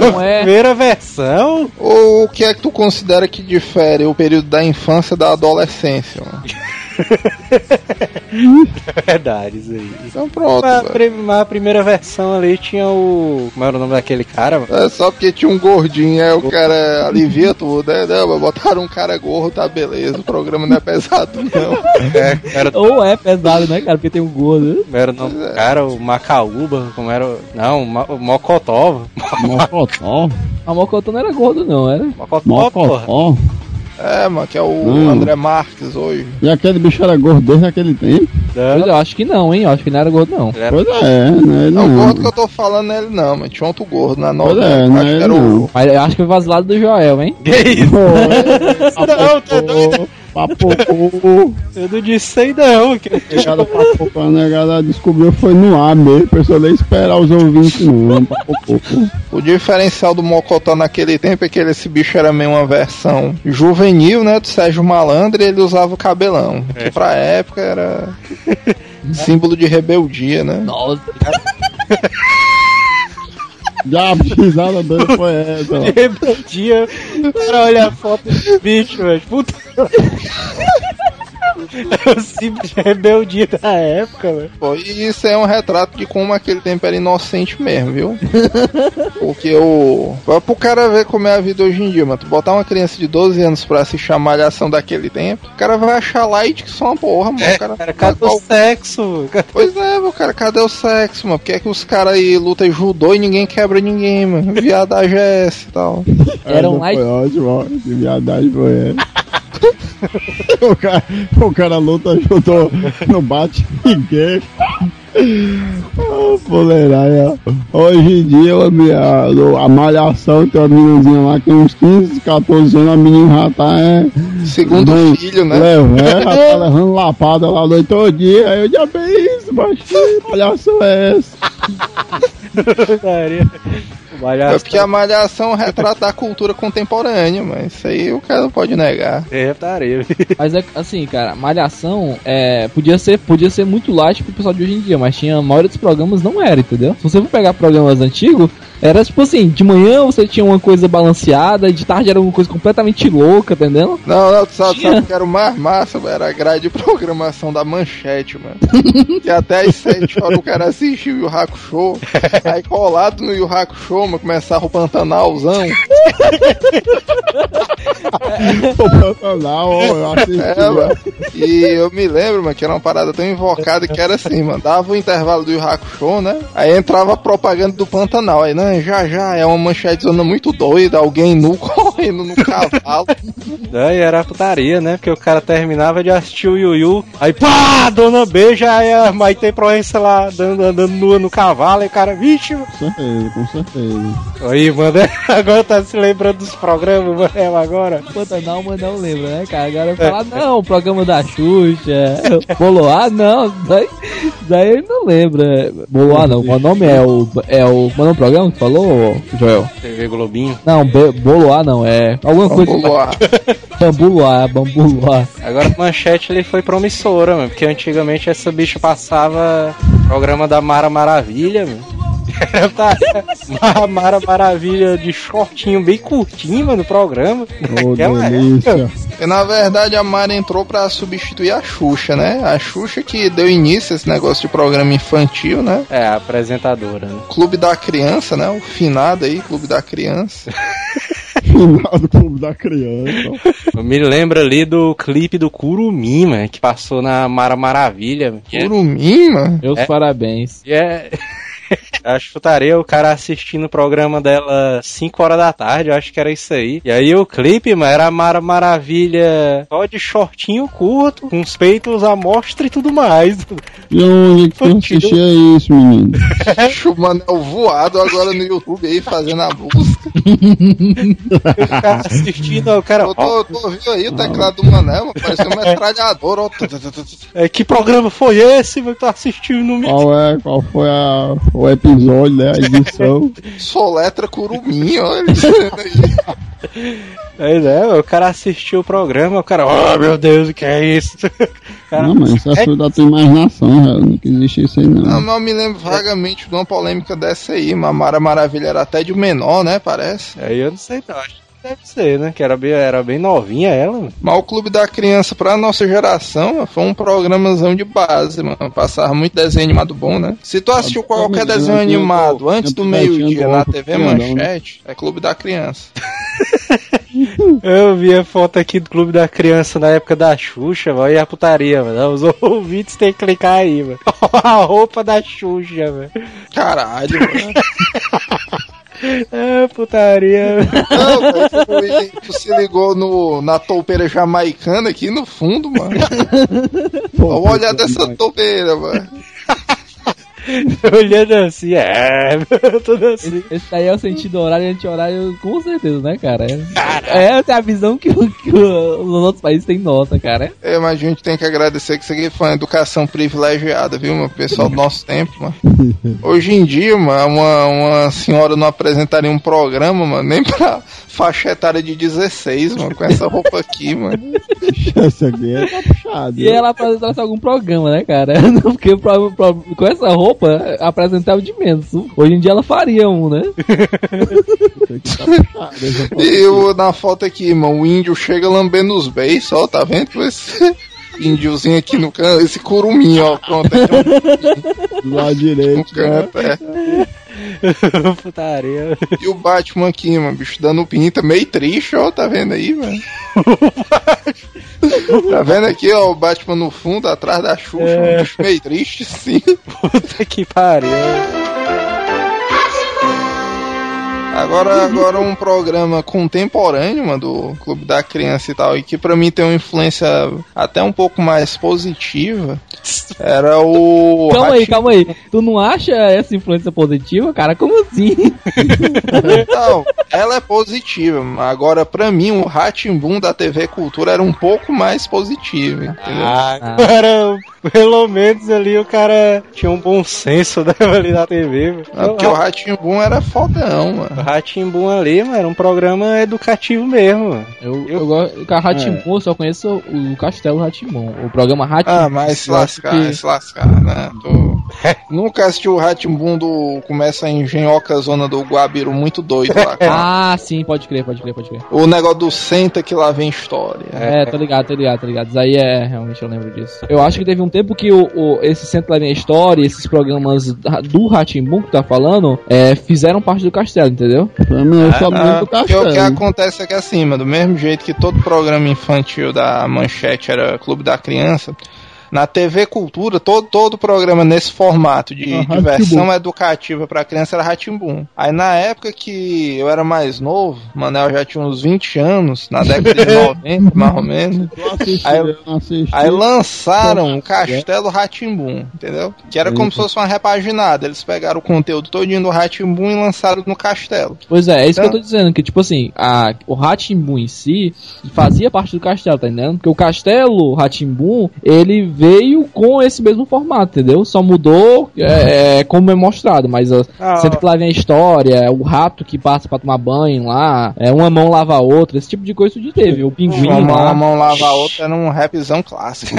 Não é. Primeira versão? Ou o que é que tu considera que difere o período da infância da adolescência, mano? Verdade, isso aí. Então pronto, Mas a, velho. pri- mas a primeira versão ali tinha o. Como era o nome daquele cara? É só porque tinha um gordinho, aí o cara alivia tudo, né? Não, botaram um cara gordo, tá beleza, o programa não é pesado, não. É, era, Ou é pesado, né, cara? Porque tem um gordo. né? como era o nome do cara? O Macaúba? Como era o. Não, o, Mocotó. Mocotó. A Mocotó não era gordo, não, era? Mocotó, porra. É, mano, que é o Hum. André Marques hoje. E aquele bicho era gordo desde aquele tempo? Pois é, eu acho que não, hein? Eu acho que não era gordo, não. Ele era- Pois é, né? Ele Não, o não. gordo que eu tô falando não é ele não, mas tinha outro gordo na Pois novela. é, eu não acho é era não. o. Mas eu acho que foi vazilado do Joel, hein? Que isso? Não, tá doido. Papocou. Eu não disse isso aí não. que- Chegada papocou, a negada descobriu foi no ar mesmo. A pessoa nem esperar os ouvintes, não. O diferencial do Mocotó naquele tempo é que ele- esse bicho era meio uma versão juvenil, né? Do Sérgio Malandro e ele usava o cabelão. Que pra época era símbolo de rebeldia, né? Nossa, Já a risada dele foi essa. Rebeldia. Cara, olha a foto desse bicho, velho. Puta. É o simples rebeldia da época, velho. Pô, e isso é um retrato de como aquele tempo era inocente mesmo, viu? Porque o. Vai pro cara ver como é a vida hoje em dia, mano. Tu botar uma criança de 12 anos pra assistir a malhação daquele tempo, o cara vai achar light que só uma porra, mano. o cara, Cara, cadê o sexo? Pois é, meu cara, cadê o sexo, mano? Por que é que os caras aí lutam judô e ninguém quebra ninguém, mano? Viadagem é essa e tal. Era um Essa light- Foi ótimo, ó. Que viadagem foi essa. o, cara, o cara luta junto no bate ninguém. Ah, Fuleiragem, ó. Hoje em dia, a, minha- a malhação tem uma meninazinha lá que tem uns 15, 14 anos, a menina já tá é, Segundo Bem, filho, né? levando, já tá levando lapada lá noite todo dia. Aí eu já bem isso, mas que palhação é essa? Putaria. É porque a malhação retrato da cultura contemporânea, mas isso aí o cara não pode negar. É, putaria. Mas é assim, cara, Malhação é, podia, ser, podia ser muito light pro pessoal de hoje em dia, mas tinha a maioria dos programas não era, entendeu? Se você for pegar programas antigos, era tipo assim, de manhã você tinha uma coisa balanceada, de tarde era uma coisa completamente louca, entendeu? Não, não, tu sabe, sabe o que era o mais massa? Era a grade de programação da manchete, mano. que até às 7 horas o cara assistiu o Yu Hakusho. Aí colado no Yu Hakusho, mano, começava o Pantanalzão. O Pantanal, ó, eu assisti. É, mano. E eu me lembro, mano, que era uma parada tão invocada que era assim, mano. Dava o intervalo do Yu Hakusho, né? Aí entrava a propaganda do Pantanal. Aí, não, já já, é uma manchete zona muito doida, alguém nu correndo no cavalo. Daí era putaria, né? Porque o cara terminava de assistir o Yu Yu, aí pá, Dona B já é a Maite Proença lá andando, andando nua no cavalo, e o cara, vixe, Com certeza, com certeza. aí, mano, agora tá se lembrando dos programas, mano, agora. Pantanal, mas não lembra, né, cara? Agora falar, não, o programa da Xuxa, Boloá, não, daí, daí ele não lembra. Boloá não, o nome é o. É o. É o programa que falou, Joel? TV Globinho. Não, Boloá não, é. Alguma coisa. Vamos lá. Bambu Bambu Luar. Agora a manchete ele foi promissora, mano, porque antigamente essa bicha passava programa da Mara Maravilha, mano. Tá, Ma- Mara Maravilha de shortinho bem curtinho, mano, no programa. Naquela delícia. E na verdade a Mara entrou pra substituir a Xuxa, né? A Xuxa que deu início a esse negócio de programa infantil, né? É, a apresentadora, né? Clube da Criança, né? O finado aí, Clube da Criança. Final do Clube da Criança. Eu me lembro ali do clipe do Curumim, mano, que passou na Mara Maravilha. é- Curumim, mano. Meus É. parabéns. é... Acho que chutaria o cara assistindo o programa dela 5 horas da tarde, eu acho que era isso aí. E aí o clipe, mano, era a Mara Maravilha só de shortinho curto, com os peitos à mostra e tudo mais. E onde que Infantil. assistia isso, menino? O Manel voado agora no YouTube aí fazendo a busca. o cara assistindo, o cara. Eu tô, tô ouvindo aí o teclado do Manel, uma metralhadora. ó. É, que programa foi esse, mano, que tá assistindo no meu? Qual é, qual foi a, o episódio, né? A edição. Soletra Curumim, olha. Pois é, o cara assistiu o programa, o cara, oh meu Deus, o que é isso? Cara, Não, mas isso é só da tua imaginação, já. Não que existe isso aí, Não, não. mas eu me lembro vagamente de uma polêmica dessa aí. Mas a Mara Maravilha era até de menor, né? Parece. Aí eu não sei não, acho deve ser, né? Que era bem, era bem novinha ela, mano. Mas o Clube da Criança, pra nossa geração, mano, foi um programazão de base, mano. Passava muito desenho animado bom, né? Se tu assistiu qualquer Absolutamente, desenho né? Animado antes do meio-dia na TV né? Manchete, é Clube da Criança. Eu vi a foto aqui do Clube da Criança na época da Xuxa, mano, e a putaria, mano. Os ouvintes têm que clicar aí, mano. a roupa da Xuxa, mano. Caralho, mano. É, putaria. Não, tu, se ligou no, na toupeira jamaicana aqui no fundo, mano. Pô, Olha olhar dessa toupeira, mano. Olhando assim, é, tudo assim. Esse daí é o sentido horário e anti-horário, com certeza, né, cara? É, essa é a visão que, o- que o- os outros países têm nossa, cara. É, mas a gente tem que agradecer que isso aqui foi uma educação privilegiada, viu, meu? Pessoal do nosso tempo, mano. Hoje em dia, mano, uma, uma senhora não apresentaria um programa, mano, nem pra faixa etária de 16, mano, com essa roupa aqui, mano. Essa aqui é puxado. E ela apresentasse algum programa, né, cara? Porque pro- pro- com essa roupa, apresentava de menos. Hoje em dia ela faria um, né? Tá puxado. E o, na foto aqui, mano, o índio chega lambendo os beijos, ó, tá vendo? Esse índiozinho aqui no canto, esse curumim, ó, pronto, aqui Do lado no direito, né? canto, é. Putaria. E o Batman aqui, mano, bicho dando pinta, meio triste, ó, tá vendo aí, mano? tá vendo aqui, ó, o Batman no fundo, atrás da Xuxa, um bicho meio triste, sim. Puta que pariu. Agora, agora um programa contemporâneo, mano, do Clube da Criança e tal, e que pra mim tem uma influência até um pouco mais positiva, era o... Calma aí, calma aí. Tu não acha essa influência positiva, cara? Como assim? Não, ela é positiva. Agora, pra mim, o Ratimbum da TV Cultura era um pouco mais positivo, entendeu? Ah, agora, pelo menos ali o cara tinha um bom senso né, ali na TV. mano. Porque o Ratimbum era fodão, mano. Ratimbum ali, mano, era um programa educativo mesmo. mano. Eu, eu gosto. O Ratimbun, eu só conheço o Castelo Ratimbun. O programa Ratimbun. Ah, mas se eu lascar, que- se lascar, né? Tô... Nunca assistiu o Ratimbum do. Começa a engenhoca zona do Guabiru, muito doido lá. cara. Ah, sim, pode crer, pode crer, pode crer. O negócio do senta que lá vem história. É, tô ligado, tô ligado, tô ligado. Isso aí é, realmente eu lembro disso. Eu acho que teve um tempo que o, o- esse Centro da Minha História, esses programas do Ratimbun que tá falando, é, fizeram parte do castelo, entendeu? Mim, eu só Ah, porque o que acontece é que mano, do mesmo jeito que todo programa infantil da Manchete era Clube da Criança, na TV Cultura, todo, todo programa nesse formato de Ah, diversão educativa pra criança era Ratimbum. Aí na época que eu era mais novo, Manel já tinha uns 20 anos, na década de 90, mais ou menos. Eu assisti, Aí- eu não assisti. Aí lançaram o Castelo Ratimbum, entendeu? Que era como se fosse uma repaginada. Eles pegaram o conteúdo todinho do Ratimbum e lançaram no Castelo. Pois é, é isso Então- que eu tô dizendo, que tipo assim, a, o Ratimbun em si fazia parte do castelo, tá entendendo? Porque o castelo Ratimbun, ele veio com esse mesmo formato, entendeu? Só mudou é, é, como é mostrado, mas Ah, sempre que lá vem a história, o rato que passa pra tomar banho lá, é, uma mão lava a outra, esse tipo de coisa isso teve. O pinguim Uma mão, lá. uma mão lava a outra era um rapzão clássico.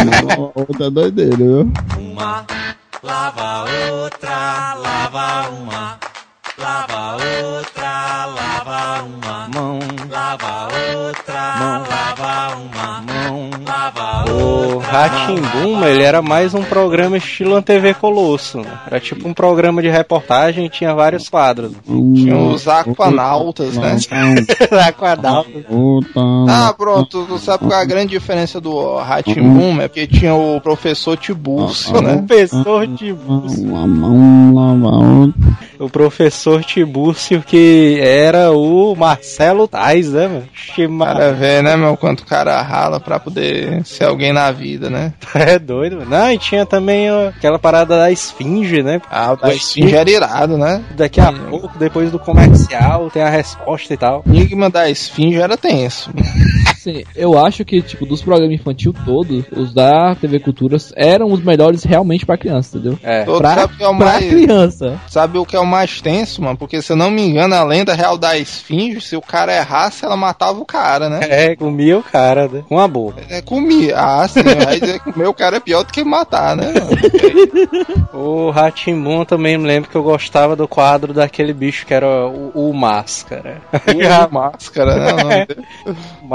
Outra doideira, viu? Uma lava outra, lava uma. Lava outra, lava uma. Mão, Lava outra, Mão. lava uma. mão. Lava O outra. Ratimbum, ele era mais um programa estilo ANTV Colosso. né? Era tipo um programa de reportagem e tinha vários quadros. Tinha os aquanautas, né? Aquadalto. Ah, pronto, tu sabe qual é a grande diferença do Ratimbum? É porque tinha o professor Tibúrcio, né? Professor Tibúrcio. Uma mão lava a outra. O professor Tibúrcio que era o Marcelo Tais, né, mano? Para ver, né, meu, quanto o cara rala pra poder ser alguém na vida, né? É doido, mano. Não, e tinha também ó, aquela parada da esfinge, né? Ah, o da esfinge era irado, né? Daqui a pouco, depois do comercial, tem a resposta e tal. O enigma da esfinge era tenso. Assim, eu acho que, tipo, dos programas infantil todos, os da TV Culturas eram os melhores realmente pra criança, entendeu? É. Todo Pra, sabe o que é o pra mais. criança. Sabe o que é o mais tenso, mano? Porque se eu não me engano, a lenda real da esfinge, se o cara errasse, ela matava o cara, né? É, comia o cara, né? Com a boca. É, comia. Ah, sim. Vai dizer que comer o cara é pior do que matar, né? O Ratimbun também me lembro que eu gostava do quadro daquele bicho que era o, o Máscara. O máscara, né? o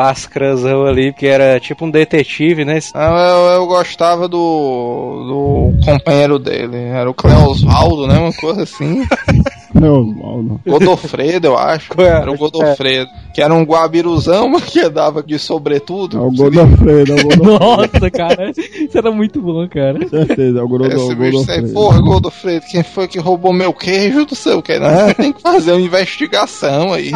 Máscarazão ali, que era tipo um detetive, né? Não, eu, eu gostava do, do companheiro dele. Era o Cleosvaldo, né? Uma coisa assim. Não é Oswaldo. Godofredo, eu acho. Era o Godofredo. Que era um guabiruzão, mas que andava de sobretudo. É o Godofredo, é o Godofredo. Nossa, cara. Isso era muito bom, cara. certeza, é o Godo- Esse bicho aí, Godofredo. porra, Godofredo, quem foi que roubou meu queijo do seu que né? Tem que fazer uma investigação aí.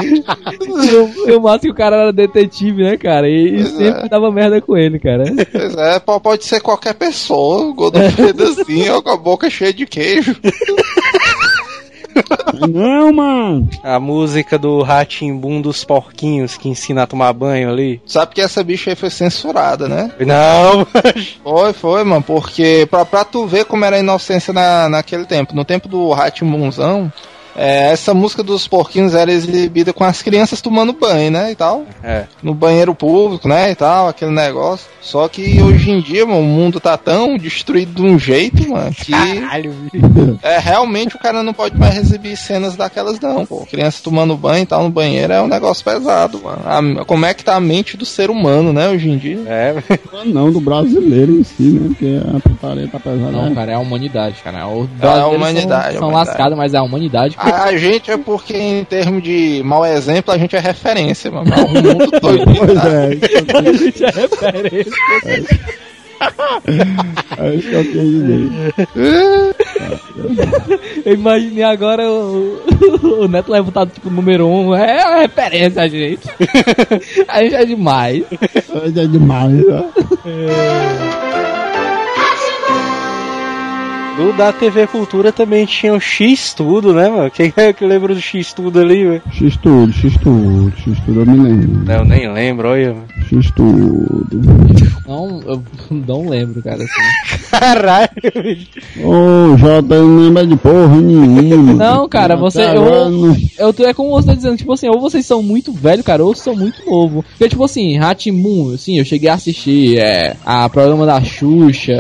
Eu, eu massa que o cara era detetive, né, cara? E, e sempre é. dava merda com ele, cara. Pois é, po- pode ser qualquer pessoa. O Godofredo assim, ó, com a boca cheia de queijo. Não, mano. A música do Ratimbum dos porquinhos que ensina a tomar banho ali. Sabe que essa bicha aí foi censurada, né? Não, Foi, foi, mano, porque pra, pra tu ver como era a inocência na, naquele tempo. No tempo do Ratimbunzão, é, essa música dos porquinhos era exibida com as crianças tomando banho, né, e tal. É. No banheiro público, né, e tal, aquele negócio. Só que hoje em dia, mano, o mundo tá tão destruído de um jeito, mano, que é, realmente o cara não pode mais exibir cenas daquelas não, pô. Criança tomando banho e tal no banheiro é um negócio pesado, mano. A- como é que tá a mente do ser humano, né, hoje em dia? É, Não, do brasileiro em si, né? Porque a putaria tá pesada. Não, né? cara, é a humanidade, cara. O É a humanidade, São, são humanidade. lascados, mas é a humanidade. A, a gente é porque, em termos de mau exemplo, a gente é referência, mano. O mundo todo. Pois tá? é, isso A gente é referência. é isso que eu dizer. Eu imaginei agora o, o Neto levantado, tipo, número um. É a referência, a gente. A gente é demais. Isso é demais, né? Do da TV Cultura também tinha o X Tudo, né, mano? Quem é que lembra do X Tudo ali, velho? X-Tudo, X-Tudo, X-Tudo eu me lembro. Eu nem lembro, olha. mano. X-Tudo. Não, eu não lembro, cara. Assim. Caralho, Ô, Jota, eu não lembro de porra nenhuma. Não, cara, Até você- eu- não- Eu tô, é como você tá dizendo, tipo assim, ou vocês são muito velho, cara, ou são muito novo. Porque, tipo assim, Ratimun, assim, eu cheguei a assistir é, a programa da Xuxa,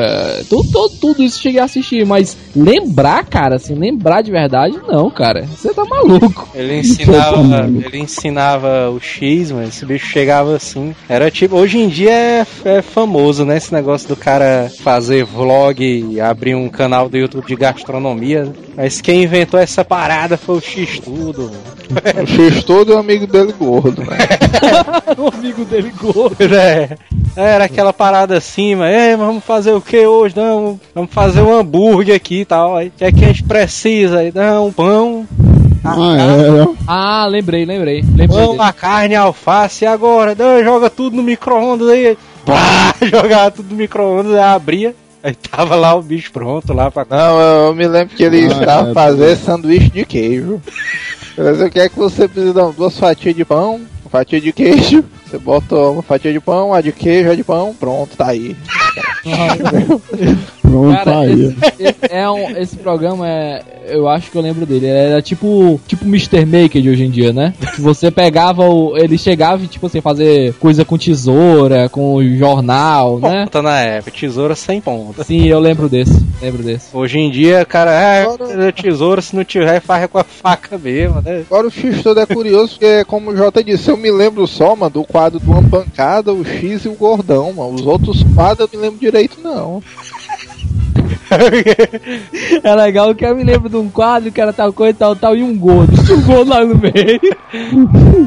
tudo, tudo, tudo isso eu cheguei a assistir, mas lembrar, cara, assim, lembrar de verdade, não, cara. Você tá maluco. Ele ensinava, ele ensinava o X, mas esse bicho chegava assim. Era tipo, hoje em dia é, é famoso, né? Esse negócio do cara fazer vlog e abrir um canal do YouTube de gastronomia. Mas quem inventou essa parada foi o X Tudo. O X todo é o amigo dele gordo, né? o amigo dele gordo. É, era aquela parada assim, mas "Ei, mas vamos fazer o que hoje? Não, vamos fazer um hambúrguer aqui e tal. Aí, o que é que a gente precisa? Aí, não, um pão, Ah, era. Ah, lembrei, lembrei. Lembrei pão, dele. a carne, a alface, e agora? Não, joga tudo no micro-ondas aí. Pá, jogava tudo no micro-ondas, aí abria. Aí tava lá o bicho pronto lá pra. Não, eu, eu me lembro que ele Ah, estava é, fazer sanduíche de queijo. Mas o que é que você precisa? Não, duas fatias de pão, uma fatia de queijo. Você bota uma fatia de pão, a de queijo, a de pão, pronto, tá aí. Pronto, tá Cara, aí. esse, esse é um, esse programa é. Eu acho que eu lembro dele. Era tipo tipo Mr. Maker de hoje em dia, né? Que você pegava o. Ele chegava e, tipo assim, fazer coisa com tesoura, com jornal, né? Ponta na época, tesoura sem ponta. Sim, eu lembro desse. Lembro desse. Hoje em dia, cara, é tesoura, se não tiver, faz com a faca mesmo, né? Agora o X todo é curioso, porque como o Jota disse, eu me lembro só, mano, do quadro do Uma Pancada, o X e o Gordão, mano. Os outros quadros eu não lembro direito, não. É legal que eu me lembro de um quadro que era tal coisa, tal, tal, e um gordo. Um gordo lá no meio.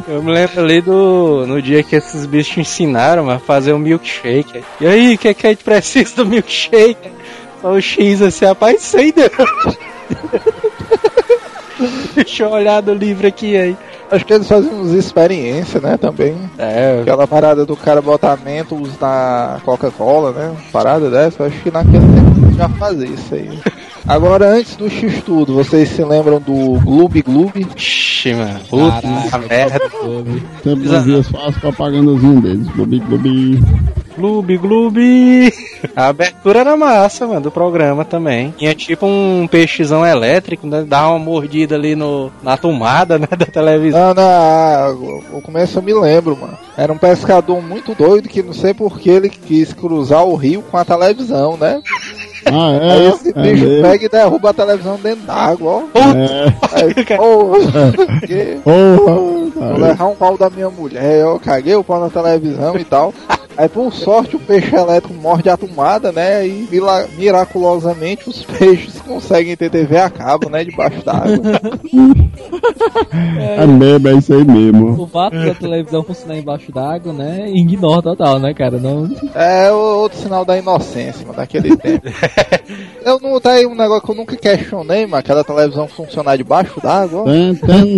Eu me lembro ali do. no dia que esses bichos ensinaram a fazer um milkshake. E aí, o que, é que a gente precisa do milkshake? Só o X assim, rapaz, sei. Deixa eu olhar do livro aqui aí. Acho que eles fazem uns experiências, né, também. É, Aquela parada do cara botar mentos na Coca-Cola, né? Parada dessa, eu acho que naquele tempo já fazia isso aí. Agora, antes do X-Tudo, vocês se lembram do Gloob Gloob? Ixi, mano. Puta merda. Sempre fazia as as propagandazinhas deles. Bobi, bobi. Gloob, Gloob. A abertura era massa, mano, do programa também. Tinha tipo um peixezão elétrico, né? Dava uma mordida ali no, na tomada, né, da televisão. Não, não, o começo eu me lembro, mano. Era um pescador muito doido que não sei por que ele quis cruzar o rio com a televisão, né? Ah, Aí é? esse é bicho mesmo. pega e derruba a televisão dentro d'água, ó. É. Aí, porra, que- Porra, Vou levar um pau da minha mulher, eu caguei o pau na televisão e tal. Aí por sorte o peixe elétrico morde a tomada, né? E mila- miraculosamente os peixes conseguem ter TV a cabo, né? Debaixo d'água. É mesmo, é isso aí mesmo. O fato da televisão funcionar embaixo d'água, né? Ignora total, né, cara? Não. É o- outro sinal da inocência, mano, daquele tempo. Eu não tá aí um negócio que eu nunca questionei, mano, aquela televisão funcionar debaixo d'água.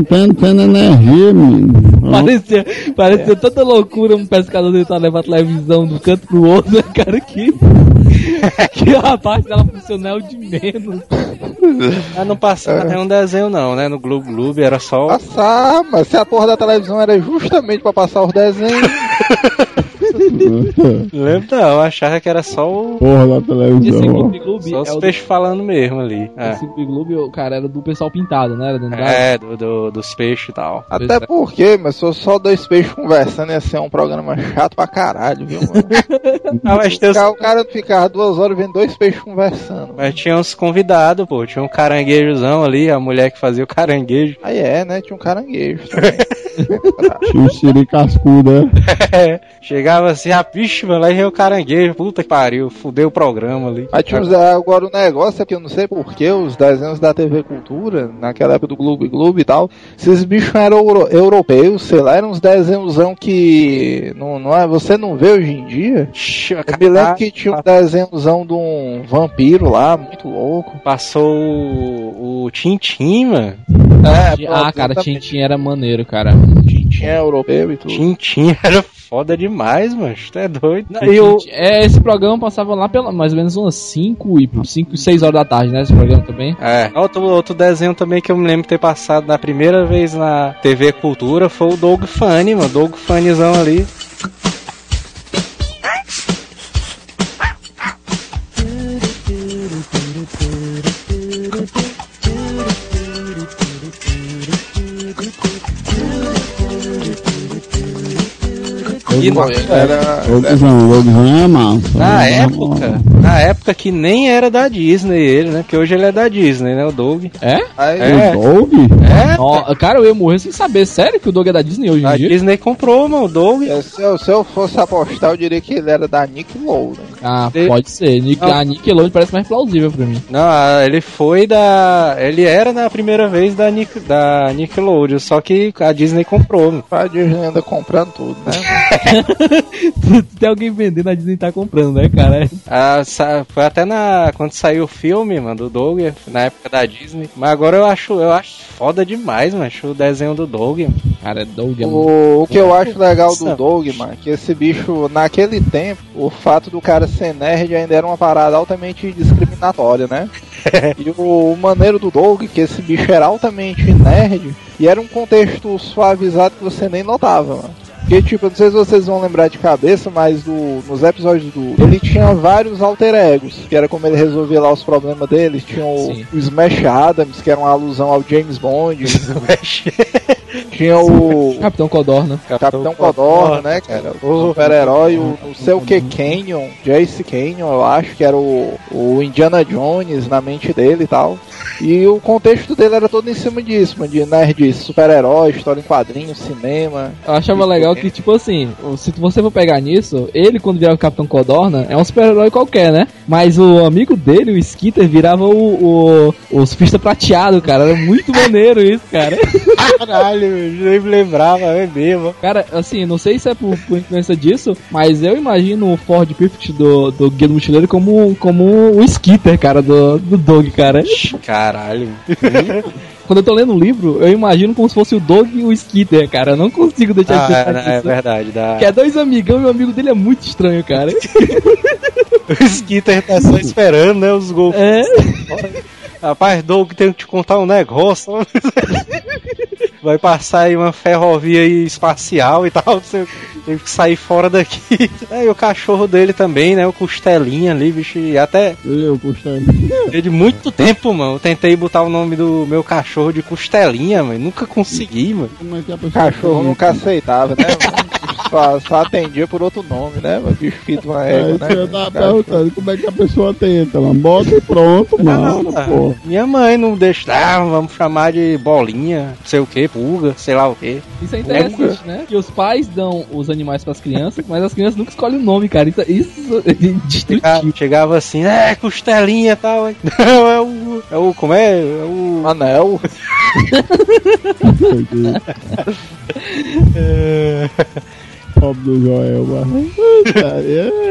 tan, tan energia, menino. Parecia, parecia tanta loucura um pescador tentar levar a televisão do canto pro outro, né, cara? Que, que a parte dela funcionar é o de menos. Mas não passava nenhum desenho, não, né? No Globo Globo era só. Passar, mas se a porra da televisão era justamente pra passar os desenhos. Lembro não, eu achava que era só o. Porra da Esse televisão. Clube Gloob Só é os o do, peixes falando mesmo ali. É, esse Clube o cara era do pessoal pintado, né? Era do Andrade. é do, do- dos peixes e tal. Até porque, mas se fosse só dois peixes conversando, ia ser um programa chato pra caralho, viu, mano? Ah, mas, tem os- Ficar- O cara ficava duas horas vendo dois peixes conversando. mas tinha uns convidados, pô. Tinha um caranguejozão ali, a mulher que fazia o caranguejo. Aí é, né? Tinha um caranguejo. Tinha o Siri cascudo, né? É, Chegava assim, a bicho, mano, lá e veio o caranguejo. Puta que pariu, fudeu o programa ali. Mas uns- agora o negócio é que eu não sei porquê, os desenhos da TV Cultura, naquela época do Globo Globo e tal, esses bichos eram euro- europeus, sei lá, eram uns desenhosão que não, não é, você não vê hoje em dia. Eu me lembro que tinha um desenhozão de um vampiro lá, muito louco. Passou o, o Tintim, mano. É, Ah, cara, Tintin era maneiro, cara. Tintin é europeu e tudo. Tintim era foda demais, mano. Tu é doido. E o, Tintin- É, esse programa passava lá pela mais ou menos umas 5 e 5 6 horas da tarde, né? Esse programa também. É, outro, outro desenho também que eu me lembro de ter passado na primeira vez na TV Cultura foi o Doug Funny, mano. Doug Funnyzão ali. E no- Era, Logozão, Logozão é massa. na é época, na época que nem era da Disney ele, né? Porque hoje ele é da Disney, né? O Doug. É? É. O Doug? É, Ó, cara, eu ia morrer sem saber. Sério que o Doug é da Disney hoje em a dia? Disney comprou, mano, o Doug. se, eu, se eu fosse apostar, eu diria que ele era da Nickelodeon. Ah, De- pode ser. Nick, a Nickelodeon parece mais plausível pra mim. Não, ah, ele foi da. Ele era na primeira vez da, Nick, da Nickelodeon, só que a Disney comprou. A Disney anda comprando tudo, né? Tem alguém vendendo, a Disney tá comprando, né, cara? Ah, sa- foi até na quando saiu o filme, mano, do Doug, na época da Disney. Mas agora eu acho, eu acho foda demais, mano, acho o desenho do Doug. mano. Cara, é muito... O, o que eu acho legal do mano, que esse bicho, naquele tempo, o fato do cara ser nerd ainda era uma parada altamente discriminatória, né? e o, o maneiro do Doug, que esse bicho era altamente nerd, e era um contexto suavizado que você nem notava, mano. Porque, tipo, eu não sei se vocês vão lembrar de cabeça, mas do, nos episódios do. Ele tinha vários alter egos, que era como ele resolvia lá os problemas dele. Tinha o, o Smash Adams, que era uma alusão ao James Bond. tinha o. Capitão Codorna. Capitão Codorna, né, cara? O super-herói, o não sei o que Canyon, Jace Canyon, eu acho que era o, o Indiana Jones na mente dele e tal. E o contexto dele era todo em cima disso, mano, de nerd, super-herói, história em quadrinhos, cinema. Eu achava legal que, tipo assim, se você for pegar nisso, ele, quando virar o Capitão Codorna, é um super-herói qualquer, né? Mas o amigo dele, o Skitter, virava o, o, o surfista prateado, cara. Era muito maneiro isso, cara. Caralho, eu nem me lembrava, é mesmo. Cara, assim, não sei se é por, por influência disso, mas eu imagino o Ford Perfect do, do Guia do Mochileiro como, como o Skitter, cara, do, do Dog, cara. Caralho. Quando eu tô lendo o livro, eu imagino como se fosse o Dog e o Skitter, cara. Eu não consigo deixar de Ah, pensar é, é verdade. Da... Que é dois amigão e o amigo dele é muito estranho, cara. O Skitter tá só esperando, né? Os gols. É. Rapaz, Doug, tenho que te contar um negócio. Vai passar aí uma ferrovia aí espacial e tal. Você tem que sair fora daqui. É, e o cachorro dele também, né? O Costelinha ali, bicho. E até Eu, puxa. de muito tempo, mano. Eu tentei botar o nome do meu cachorro de Costelinha, mas nunca consegui, mano. Como é que a O pessoa cachorro nunca aceitava, né? mano? só, só atendia por outro nome, né? O bicho de uma Aí égua, você né? tá perguntando como é que a pessoa tenta. Ela bota e pronto, mano, pô. Minha mãe não deixa. Ah, vamos chamar de bolinha, não sei o que, pulga, sei lá o que. Isso é interessante, né? Que os pais dão os animais pras crianças, mas as crianças nunca escolhem o nome, cara. Isso, isso é destrutivo. Chegava assim, é, costelinha e tal. Não, é o. É o. Como é? É o. Anel. Pobre do Joel, mano.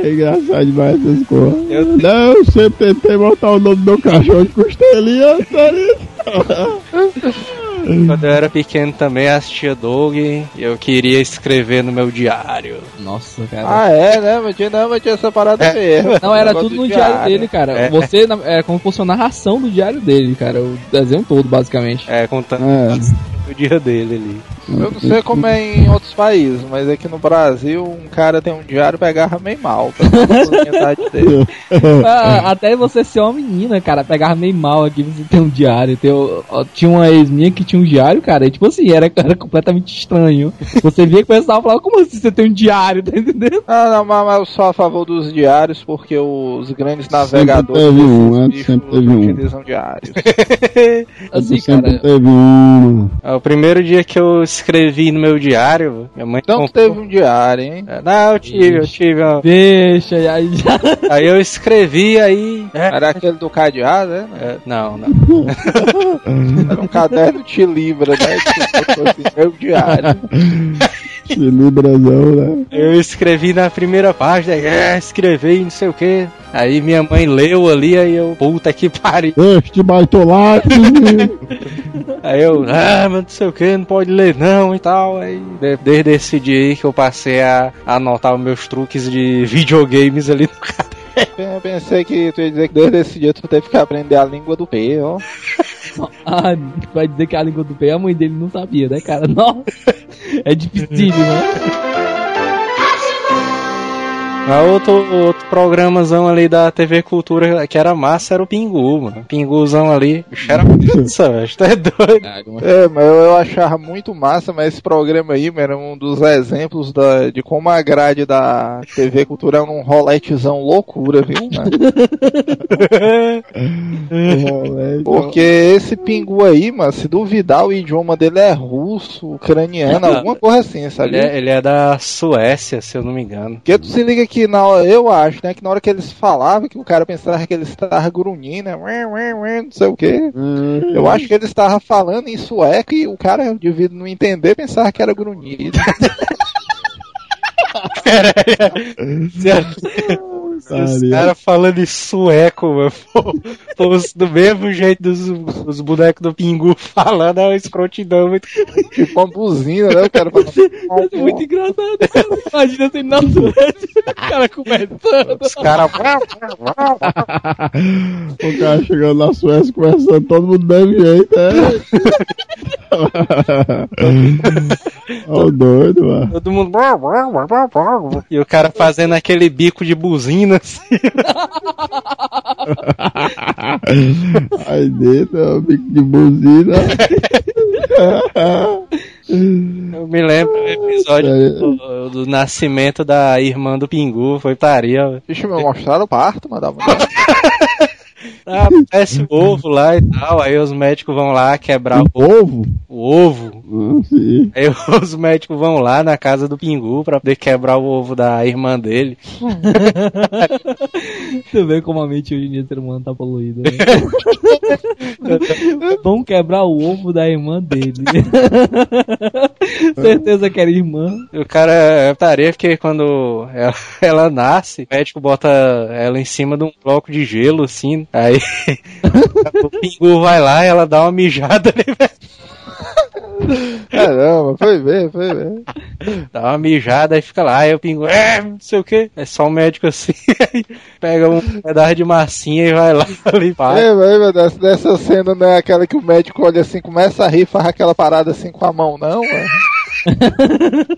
É engraçado demais essas coisas. Eu- Não, eu sempre tentei botar o nome do meu cachorro de costelinha, sério. Quando eu era pequeno também assistia Doug e eu queria escrever no meu diário. Nossa, cara. Ah, é, né? Mas tinha, não, mas tinha essa parada É. mesmo. Não, era tudo do no diário, dele, cara. É. Você, era como se fosse a narração do diário dele, cara. O desenho todo, basicamente. É, contando É. o dia dele ali. Eu não sei como é em outros países, mas aqui no Brasil um cara tem um diário e pegava meio mal pra a idade dele. Ah, até você ser uma menina, cara, pegava meio mal aqui, você tem um diário. Tem, o- ó, tinha uma ex minha que tinha um diário, cara, e tipo assim, era, era completamente estranho. Você via que começava a falar, como assim você tem um diário, tá entendendo? Ah, não, mas, eu sou a favor dos diários porque os grandes Sempre navegadores teve um, né? Sempre teve um. utilizam diários. Assim, sempre cara. teve um. Ah, O primeiro dia que eu escrevi no meu diário, minha mãe Então comprou- teve um diário, hein? É, Não, eu tive, eu tive. ó. Deixa, aí já. Aí eu escrevi, aí. É, Era aquele do cadeado, né? é, não, não. Era um caderno de Libra, né? Tipo, assim, meu diário. Librazão, né? Eu escrevi na primeira página, é, escrevi não sei o que. Aí minha mãe leu ali, aí eu, puta que pariu. Este baitolate. Aí eu, ah, mas não sei o que, não pode ler não e tal. Aí de- desde esse dia aí que eu passei a, a anotar os meus truques de videogames ali no caderno. Eu pensei que tu ia dizer que desde esse dia tu teve que aprender a língua do P, ó. Ah, vai dizer que a língua do P a mãe dele não sabia, né, cara? Nossa, é difícil, né? A outro, outro programazão ali da TV Cultura que era massa era o Pingu, mano. Pinguzão ali. Era massa, velho. Tu é doido. É, mas eu, eu achava muito massa, mas esse programa aí era um dos exemplos da, de como a grade da TV Cultura é um roletezão loucura, viu? Mano? Porque esse pingu aí, mano, se duvidar, o idioma dele é russo, ucraniano, alguma coisa assim, Ele sabe? é, ele é da Suécia, se eu não me engano. Porque tu se liga que na hora, eu acho, né, que na hora que eles falavam, que o cara pensava que eles estavam grunhindo, né, não sei o quê. Eu acho que ele estava falando em sueco e o cara, devido não entender, pensava que era grunhido. Os caras falando em sueco, mano. Pô, pô, os- do mesmo jeito dos, dos bonecos do Pingu falando, é uma escrotidão muito. tipo uma buzina, né, o cara falando. É muito engraçado, cara. Imagina assim na Suécia, o cara conversando. Os caras. O cara chegando na Suécia conversando, todo mundo deve jeito, é. Ó, o doido, mano. Todo mundo. E o cara fazendo aquele bico de buzina assim. Aí dentro, é o bico de buzina. Eu me lembro do episódio do, do nascimento da irmã do Pingu, foi taria. velho. Deixa eu mostrar o parto, mas uma Ah, Aparece o ovo lá e tal, aí os médicos vão lá quebrar o, Ovo? o ovo. Ah, sim. Aí os médicos vão lá na casa do Pingu pra poder quebrar o ovo da irmã dele. Você vê como a mente hoje em dia do ser humano tá poluída. Né? Vão quebrar o ovo da irmã dele. Certeza que era irmã. O cara é tarefa porque quando ela, ela nasce, o médico bota ela em cima de um bloco de gelo, assim. Aí o Pingu vai lá e ela dá uma mijada ali, velho. Caramba, foi ver, foi ver. Dá uma mijada e fica lá. Aí o Pingu, é, não sei o que. É só um médico assim. Aí pega um pedaço de massinha e vai lá limpar. É, meu Deus, dessa cena não é aquela que o médico olha assim, começa a rir, faz aquela parada assim com a mão, não, mano.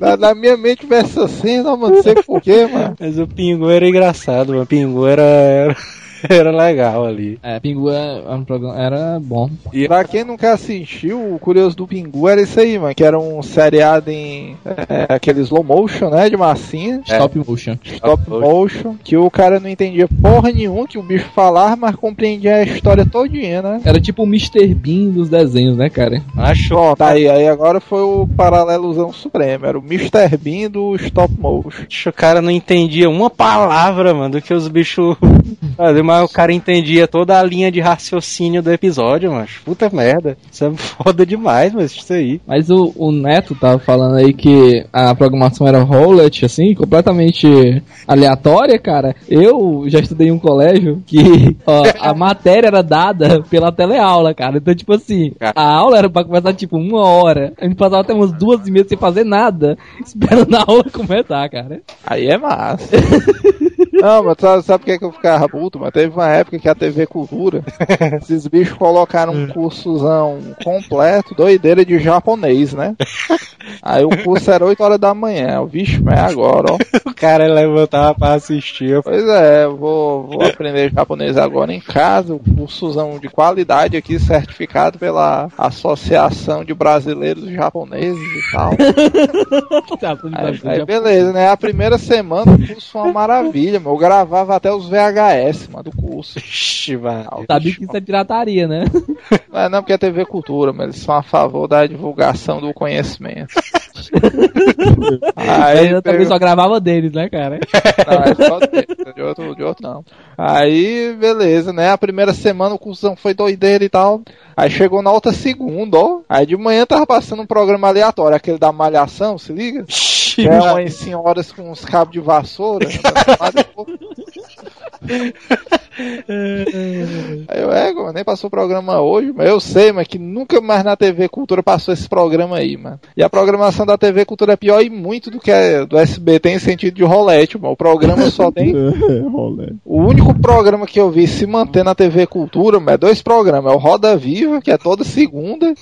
na, na minha mente vê essa cena, mano, não sei porquê, mano. Mas o Pingu era engraçado, mano. O Pingu era, era, Era legal ali. É, Pingu é, é um programa, era bom. E Pra quem nunca assistiu, o curioso do Pingu era isso aí, mano. Que era um seriado em é, aquele slow motion, né? De massinha. Stop motion. Stop motion. Que o cara não entendia porra nenhuma que o bicho falava, mas compreendia a história todinha, né? Era tipo o Mr. Bean dos desenhos, né, cara? acho Pronto, aí, aí agora foi o paralelozão supremo. Era o Mr. Bean do stop motion. que o cara não entendia uma palavra, mano, do que os bichos faziam, mas o cara entendia toda a linha de raciocínio do episódio, mano. Puta merda. Isso é foda demais, mas isso aí. Mas o, o Neto tava falando aí que a programação era roulette, assim, completamente aleatória, cara. Eu já estudei em um colégio que ó, a matéria era dada pela teleaula, cara. Então, tipo assim, a aula era pra começar, tipo, uma hora. A gente passava até umas duas e meia sem fazer nada, esperando a aula começar, cara. Aí é massa. Não, mas sabe, sabe por que, que eu ficava puto? Mas teve uma época que a TV Cultura, esses bichos colocaram um cursozão completo, doideira de japonês, né? Aí o curso era 8 horas da manhã. O bicho, é agora, ó. O cara levantava pra assistir. Pois é, eu vou, vou aprender japonês agora em casa. O cursozão de qualidade aqui, certificado pela Associação de Brasileiros Japoneses e tal. Aí, aí beleza, né? A primeira semana o curso foi uma maravilha, meu. Eu gravava até os VHS, mano, do curso. Ixi, mano. Sabia que isso é pirataria, né? Não é não porque é TV Cultura, mas eles são a favor da divulgação do conhecimento. Aí eu também pegou- só gravava deles, né, cara? Não, é só de, de outro, de outro não. Aí, beleza, né? A primeira semana o cursão foi doideira e tal. Aí chegou na outra segunda, ó. Aí de manhã tava passando um programa aleatório, aquele da malhação, se liga? É umas senhoras com uns cabos de vassoura. Aí eu, é, mano, nem passou o programa hoje, mas eu sei, mas que nunca mais na TV Cultura passou esse programa aí, mano. E a programação da TV Cultura é pior e muito do que a do SBT em sentido de rolete, mano. O programa só tem. O único programa que eu vi se manter na TV Cultura, mano, é dois programas. É o Roda Viva, que é toda segunda,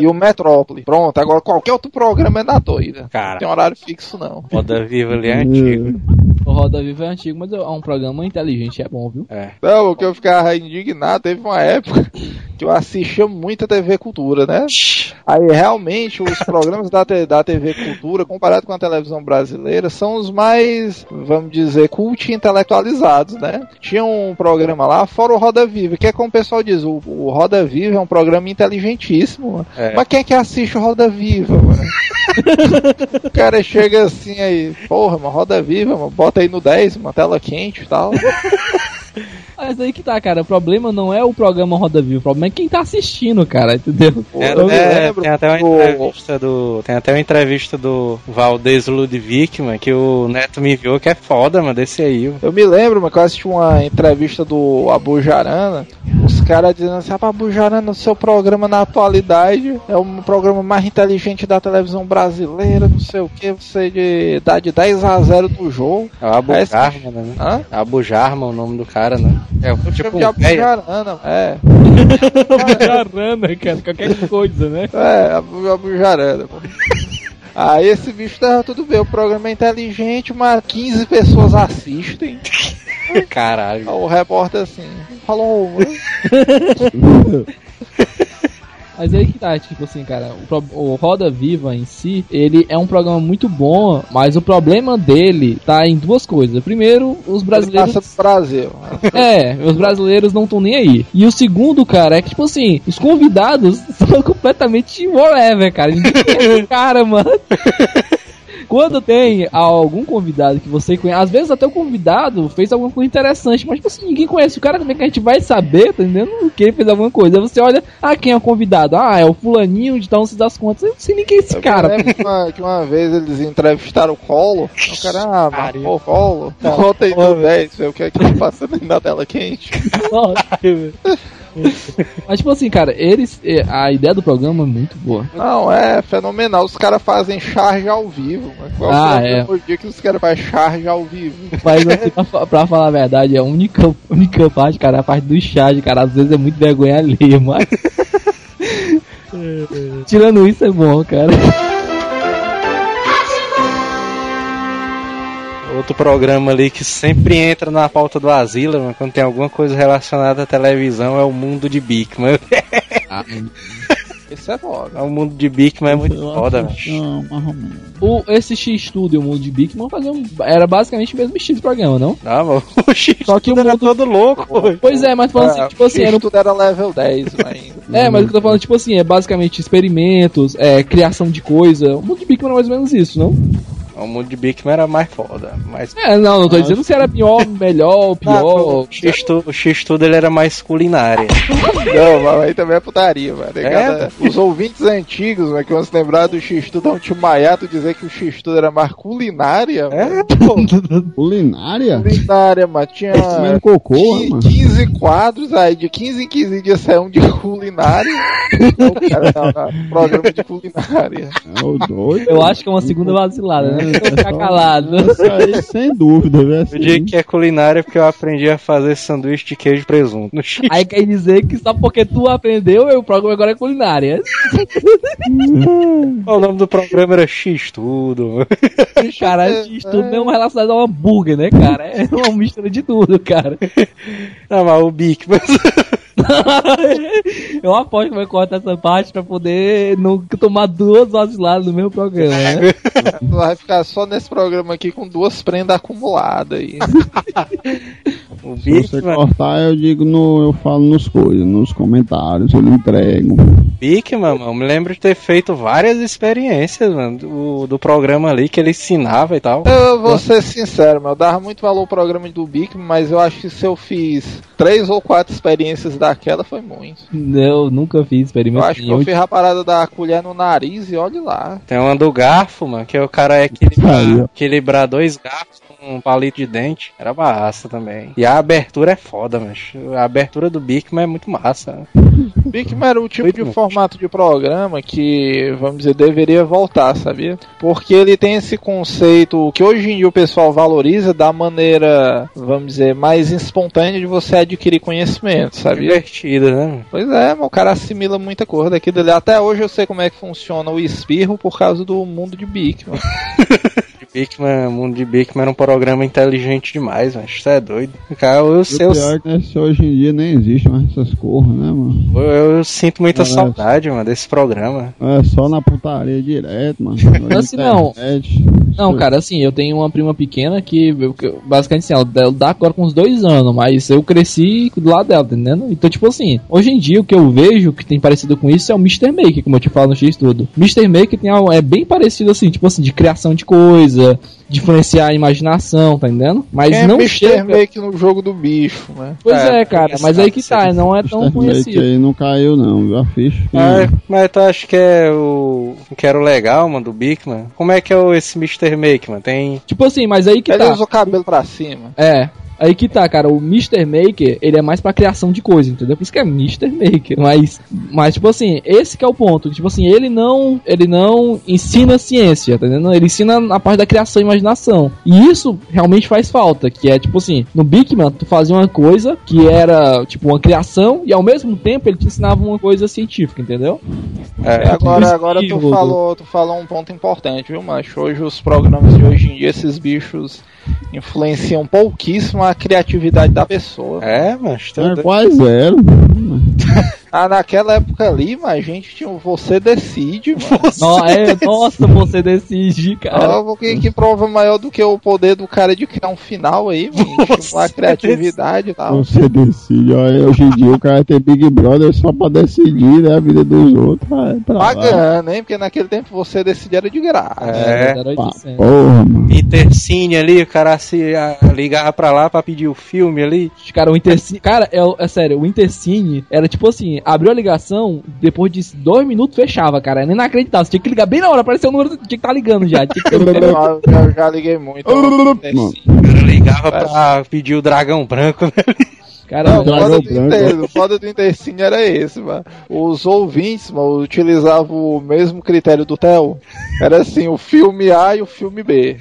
e o Metrópole. Pronto, agora qualquer outro programa é na doida. Não Cara, tem horário fixo, não. Roda Viva ali é antigo. O Roda Viva é antigo, mas é um programa inteligente, é bom, viu? É. Não, o que eu ficava indignado, teve uma época que eu assistia muito a TV Cultura, né? Aí realmente os programas da, da TV Cultura, comparado com a televisão brasileira, são os mais, vamos dizer, cult e intelectualizados, né? Tinha um programa lá, fora o Roda Viva, que é como o pessoal diz, o, o Roda Viva é um programa inteligentíssimo, mano. É. Mas quem é que assiste o Roda Viva, mano? o cara chega assim aí, porra, mano, Roda Viva, mano, bota aí no 10, uma tela quente e tal. Mas aí que tá, cara. O problema não é o programa Roda Viva, o problema é quem tá assistindo, cara, entendeu? Pô, Tem eu me até, lembro tem até uma entrevista do. Tem até uma entrevista do Valdez Ludwig, mano, que o Neto me enviou, que é foda, mano, desse aí. mano. Eu me lembro, mas que eu assisti uma entrevista do Abu Jarana, os caras dizendo assim, ah, Abu Jarana, o seu programa na atualidade é o programa mais inteligente da televisão brasileira, não sei o que, você de, dá de 10 a 0 no jogo. É o Abu É Jarman, né? Hã? Abu Jarman, o nome do cara, né? É o tipo Chama de Abu velho. Jarana, é. Jarana, cara, qualquer coisa, né? É, Abu, Abu Jarana. pô. Aí esse bicho tava tudo bem, o programa é inteligente, mas 15 pessoas assistem. Caralho. O repórter assim, falou. Mas aí que tá, tipo assim, cara, o, o Roda Viva em si, ele é um programa muito bom, mas o problema dele tá em duas coisas. Primeiro, os Ele brasileiros. passa do Brasil. É, os brasileiros não estão nem aí. E o segundo, cara, é que, tipo assim, os convidados são completamente whatever, cara. Ninguém o cara, mano. Quando tem algum convidado que você conhece, às vezes até o convidado fez alguma coisa interessante, mas tipo assim, ninguém conhece o cara, como é que a gente vai saber, tá entendendo? Que ele fez alguma coisa. Aí você olha, ah, quem é o convidado? Ah, é o fulaninho de tal, não se das contas. Eu não sei nem quem é esse Eu cara. que uma, que uma vez eles entrevistaram o Colo. O cara, ah, pô, Colo, bota aí no 10, vê o que é que tá passando aí na tela quente. Mas tipo assim, cara, eles. eh, A ideia do programa é muito boa. Não, é fenomenal. Os caras fazem charge ao vivo. Mas qual Ah, é. o dia que os caras fazem charge ao vivo? Mas assim, pra, pra falar a verdade, a única, única parte, cara, é a parte do charge, cara, às vezes é muito vergonha alheia, mas. Tirando isso é bom, cara. Outro programa ali que sempre entra na pauta do Asila, mano, quando tem alguma coisa relacionada à televisão, é o mundo de Bigman. Isso é foda. o mundo de Bigman é muito Eu foda, velho. O, esse X-Studio, o mundo de Bigman, fazia um, era basicamente o mesmo estilo de programa, não? Ah, mano, o X Só que o era mundo... todo louco. Pois é, mas falando assim, tipo assim, era tudo era level 10 ainda. É, mas o que eu tô falando, tipo assim, é basicamente experimentos, é, criação de coisa. O mundo de Bigman é mais ou menos isso, não? O mundo de Bigman era mais foda. Mas É, não, não tô dizendo se era pior, melhor, pior. o X-Tudo o X-Tudo, ele era mais culinária. Não, mas aí também é putaria, mano. É? Cada- Os ouvintes antigos, né, que vão se lembrar do X-Tudo, é um tio Maiato dizer que o X-Tudo era mais culinária, É, mano. pô. Culinária? Culinária, mano. Tinha cocô, qui- mano. 15 quadros, aí de 15 em 15 dias saiu um de culinária. o cara, não, não, programa de culinária. É o doido. Eu acho que é uma segunda vacilada, né? Vou ficar calado. Isso aí, sem dúvida, velho. Eu digo que é culinária porque eu aprendi a fazer sanduíche de queijo e presunto. Aí quer dizer que só porque tu aprendeu, o programa agora é culinária. O nome do programa era X-Tudo. Cara, isso tudo não é relacionado ao hambúrguer, né, cara? É uma mistura de tudo, cara. Não, mas o Bigman. Eu aposto que vai cortar essa parte pra poder não tomar duas vaciladas no meu programa, né? Vai ficar só nesse programa aqui com duas prendas acumuladas aí. O Se você cortar, eu digo no. Eu falo nos coisas, nos comentários, eu entrego. Bigman, mano, me lembro de ter feito várias experiências, mano, do, do programa ali que ele ensinava e tal. Eu vou ser sincero, meu, eu dava muito valor ao programa do Bic, mas eu acho que se eu fiz três ou quatro experiências daquela foi muito. Eu nunca fiz Eu experimento acho que eu fiz a parada da colher no nariz e olhe lá. Tem uma do garfo, mano, que o cara é equilibrar, equilibrar dois garfos um palito de dente. Era massa também. E a abertura é foda, mas a abertura do Bigman é muito massa. Bigman era o tipo Muito de formato de programa que, vamos dizer, deveria voltar, sabia? Porque ele tem esse conceito que hoje em dia o pessoal valoriza da maneira, vamos dizer, mais espontânea de você adquirir conhecimento, sabia? Divertida, né? Pois é, o cara assimila muita coisa daqui dali. Até hoje eu sei como é que funciona o espirro por causa do mundo de Bigman. Bigman, o mundo de Bigman era um programa inteligente demais, mas isso é doido. Cara, eu, O eu, pior é que esse hoje em dia nem existe mais essas corras, né, mano? eu, eu sinto muita Nossa. saudade, mano, desse programa. É só na putaria direto, mano. Assim, não. Não, cara, assim, eu tenho uma prima pequena que, eu- eu- basicamente, assim, ela, ela dá agora com uns dois anos, mas eu cresci do lado dela, tá entendendo? Então, tipo assim, hoje em dia o que eu vejo que tem parecido com isso é o Mr. Maker, como eu te falo no X tudo. Mr. Maker tem algo, é bem parecido assim, tipo assim, de criação de coisa, de influenciar a imaginação, tá entendendo? Mas é não Mr. chega... Make no jogo do bicho, né? Pois É, é, cara, mas aí que tá, não é tão Mr. Make conhecido. aí não caiu, não, viu? A ficha. Mas, mas tu acha que é o. que era o legal, mano, do Bigman? Como é que é o, esse Mr. Make, mano? Tem. Tipo assim, mas aí que Ele tá. usa o cabelo pra cima. É. Aí que tá, cara, o Mr. Maker, ele é mais pra criação de coisa, entendeu? Por isso que é Mr. Maker, mas mas tipo assim, esse que é o ponto, tipo assim, ele não, ele não ensina ciência, tá entendendo? Ele ensina a parte da criação e imaginação. E isso realmente faz falta, que é tipo assim, no Bigman tu fazia uma coisa que era tipo uma criação e ao mesmo tempo ele te ensinava uma coisa científica, entendeu? É, É, agora, tipo agora tu falou, tu falou um ponto importante, viu, macho? Hoje os programas de hoje em dia, esses bichos influenciam pouquíssimo a criatividade da pessoa. é mas tu é doido. quase zero. Ah, naquela época ali, mas a gente tinha o Você Decide, mano. No- é, nossa, você decide, cara. Ah, que, que prova maior do que o poder do cara de criar um final aí, mano? A criatividade e tal. Você decide. Olha, hoje em dia o cara tem Big Brother só pra decidir né, a vida dos outros. É. Pagando, hein? Porque naquele tempo você decidir era de graça. É. Era 800. Porra, mano. Intercine ali, o cara se ligava pra lá pra pedir o filme ali. Cara, o Intercine. Cara, é, é sério, o Intercine era tipo assim: abriu a ligação, depois de dois minutos fechava, cara. Era inacreditável. Você tinha que ligar bem na hora, apareceu o número, tinha que estar ligando já. Tinha que Eu, já- eu já liguei muito. Mano. O cara ligava pra pedir o dragão branco, né? Cara, Não, o foda, do. Inter, o foda do Intercine era esse, mano. Os ouvintes, mano, utilizavam o mesmo critério do Theo. Era assim, o filme A e o filme B.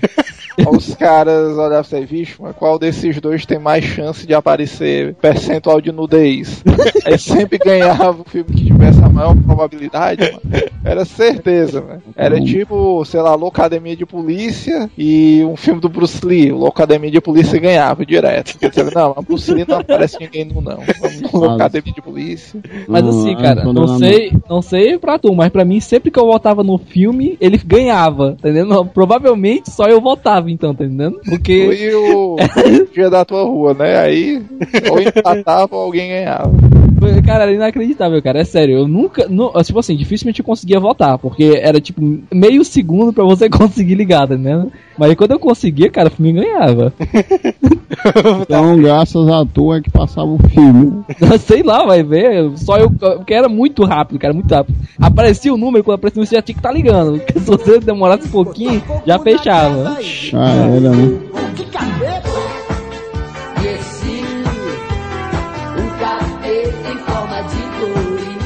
Os caras olhavam assim, vixe, mas qual desses dois tem mais chance de aparecer percentual de nudez? Aí sempre ganhava o filme que tivesse a maior probabilidade, mano. Era certeza, mano. Era tipo, sei lá, Locademia de Polícia e um filme do Bruce Lee. Locademia de Polícia ganhava direto. Porque, não, mas Bruce Lee não aparece ninguém nu, não. Vamos no Locademia de Polícia. Mas assim, é, cara, não sei, não sei pra tu, mas pra mim, sempre que eu votava no filme, ele ganhava, entendeu? Provavelmente só eu votava, então, tá entendendo? Porque. Foi o dia da tua rua, né? Aí ou empatava ou alguém ganhava. Cara, era inacreditável, cara. É sério. Eu nunca. nu- tipo assim, dificilmente eu conseguia votar. Porque era tipo meio segundo pra você conseguir ligar, tá entendendo? Mas aí quando eu conseguia, cara, o filme ganhava. Então, graças a tu é que passava o filme. Sei lá, vai ver. Só eu. Porque era muito rápido, cara, muito rápido. Aparecia o número, quando aparecia o número, você já tinha que estar ligando. Porque se você demorasse um pouquinho, já fechava. Ah, era, né? Que cabeça!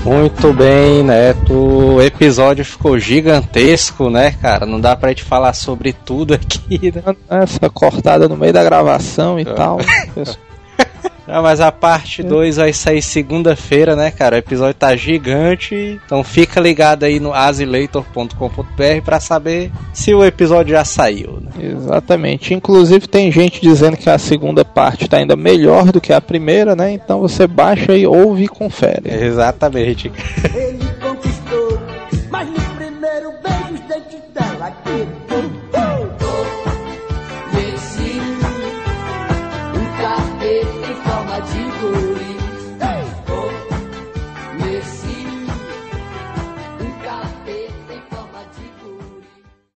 Muito bem, Neto. O episódio ficou gigantesco, né, cara? Não dá pra gente falar sobre tudo aqui, né? Essa cortada no meio da gravação e tal. Ah, mas a parte 2 vai sair segunda-feira, né, cara? O episódio tá gigante. Então fica ligado aí no asileitor.com.br pra saber se o episódio já saiu, né? Exatamente. Inclusive tem gente dizendo que a segunda parte tá ainda melhor do que a primeira, né? Então você baixa e ouve e confere. Exatamente. Ele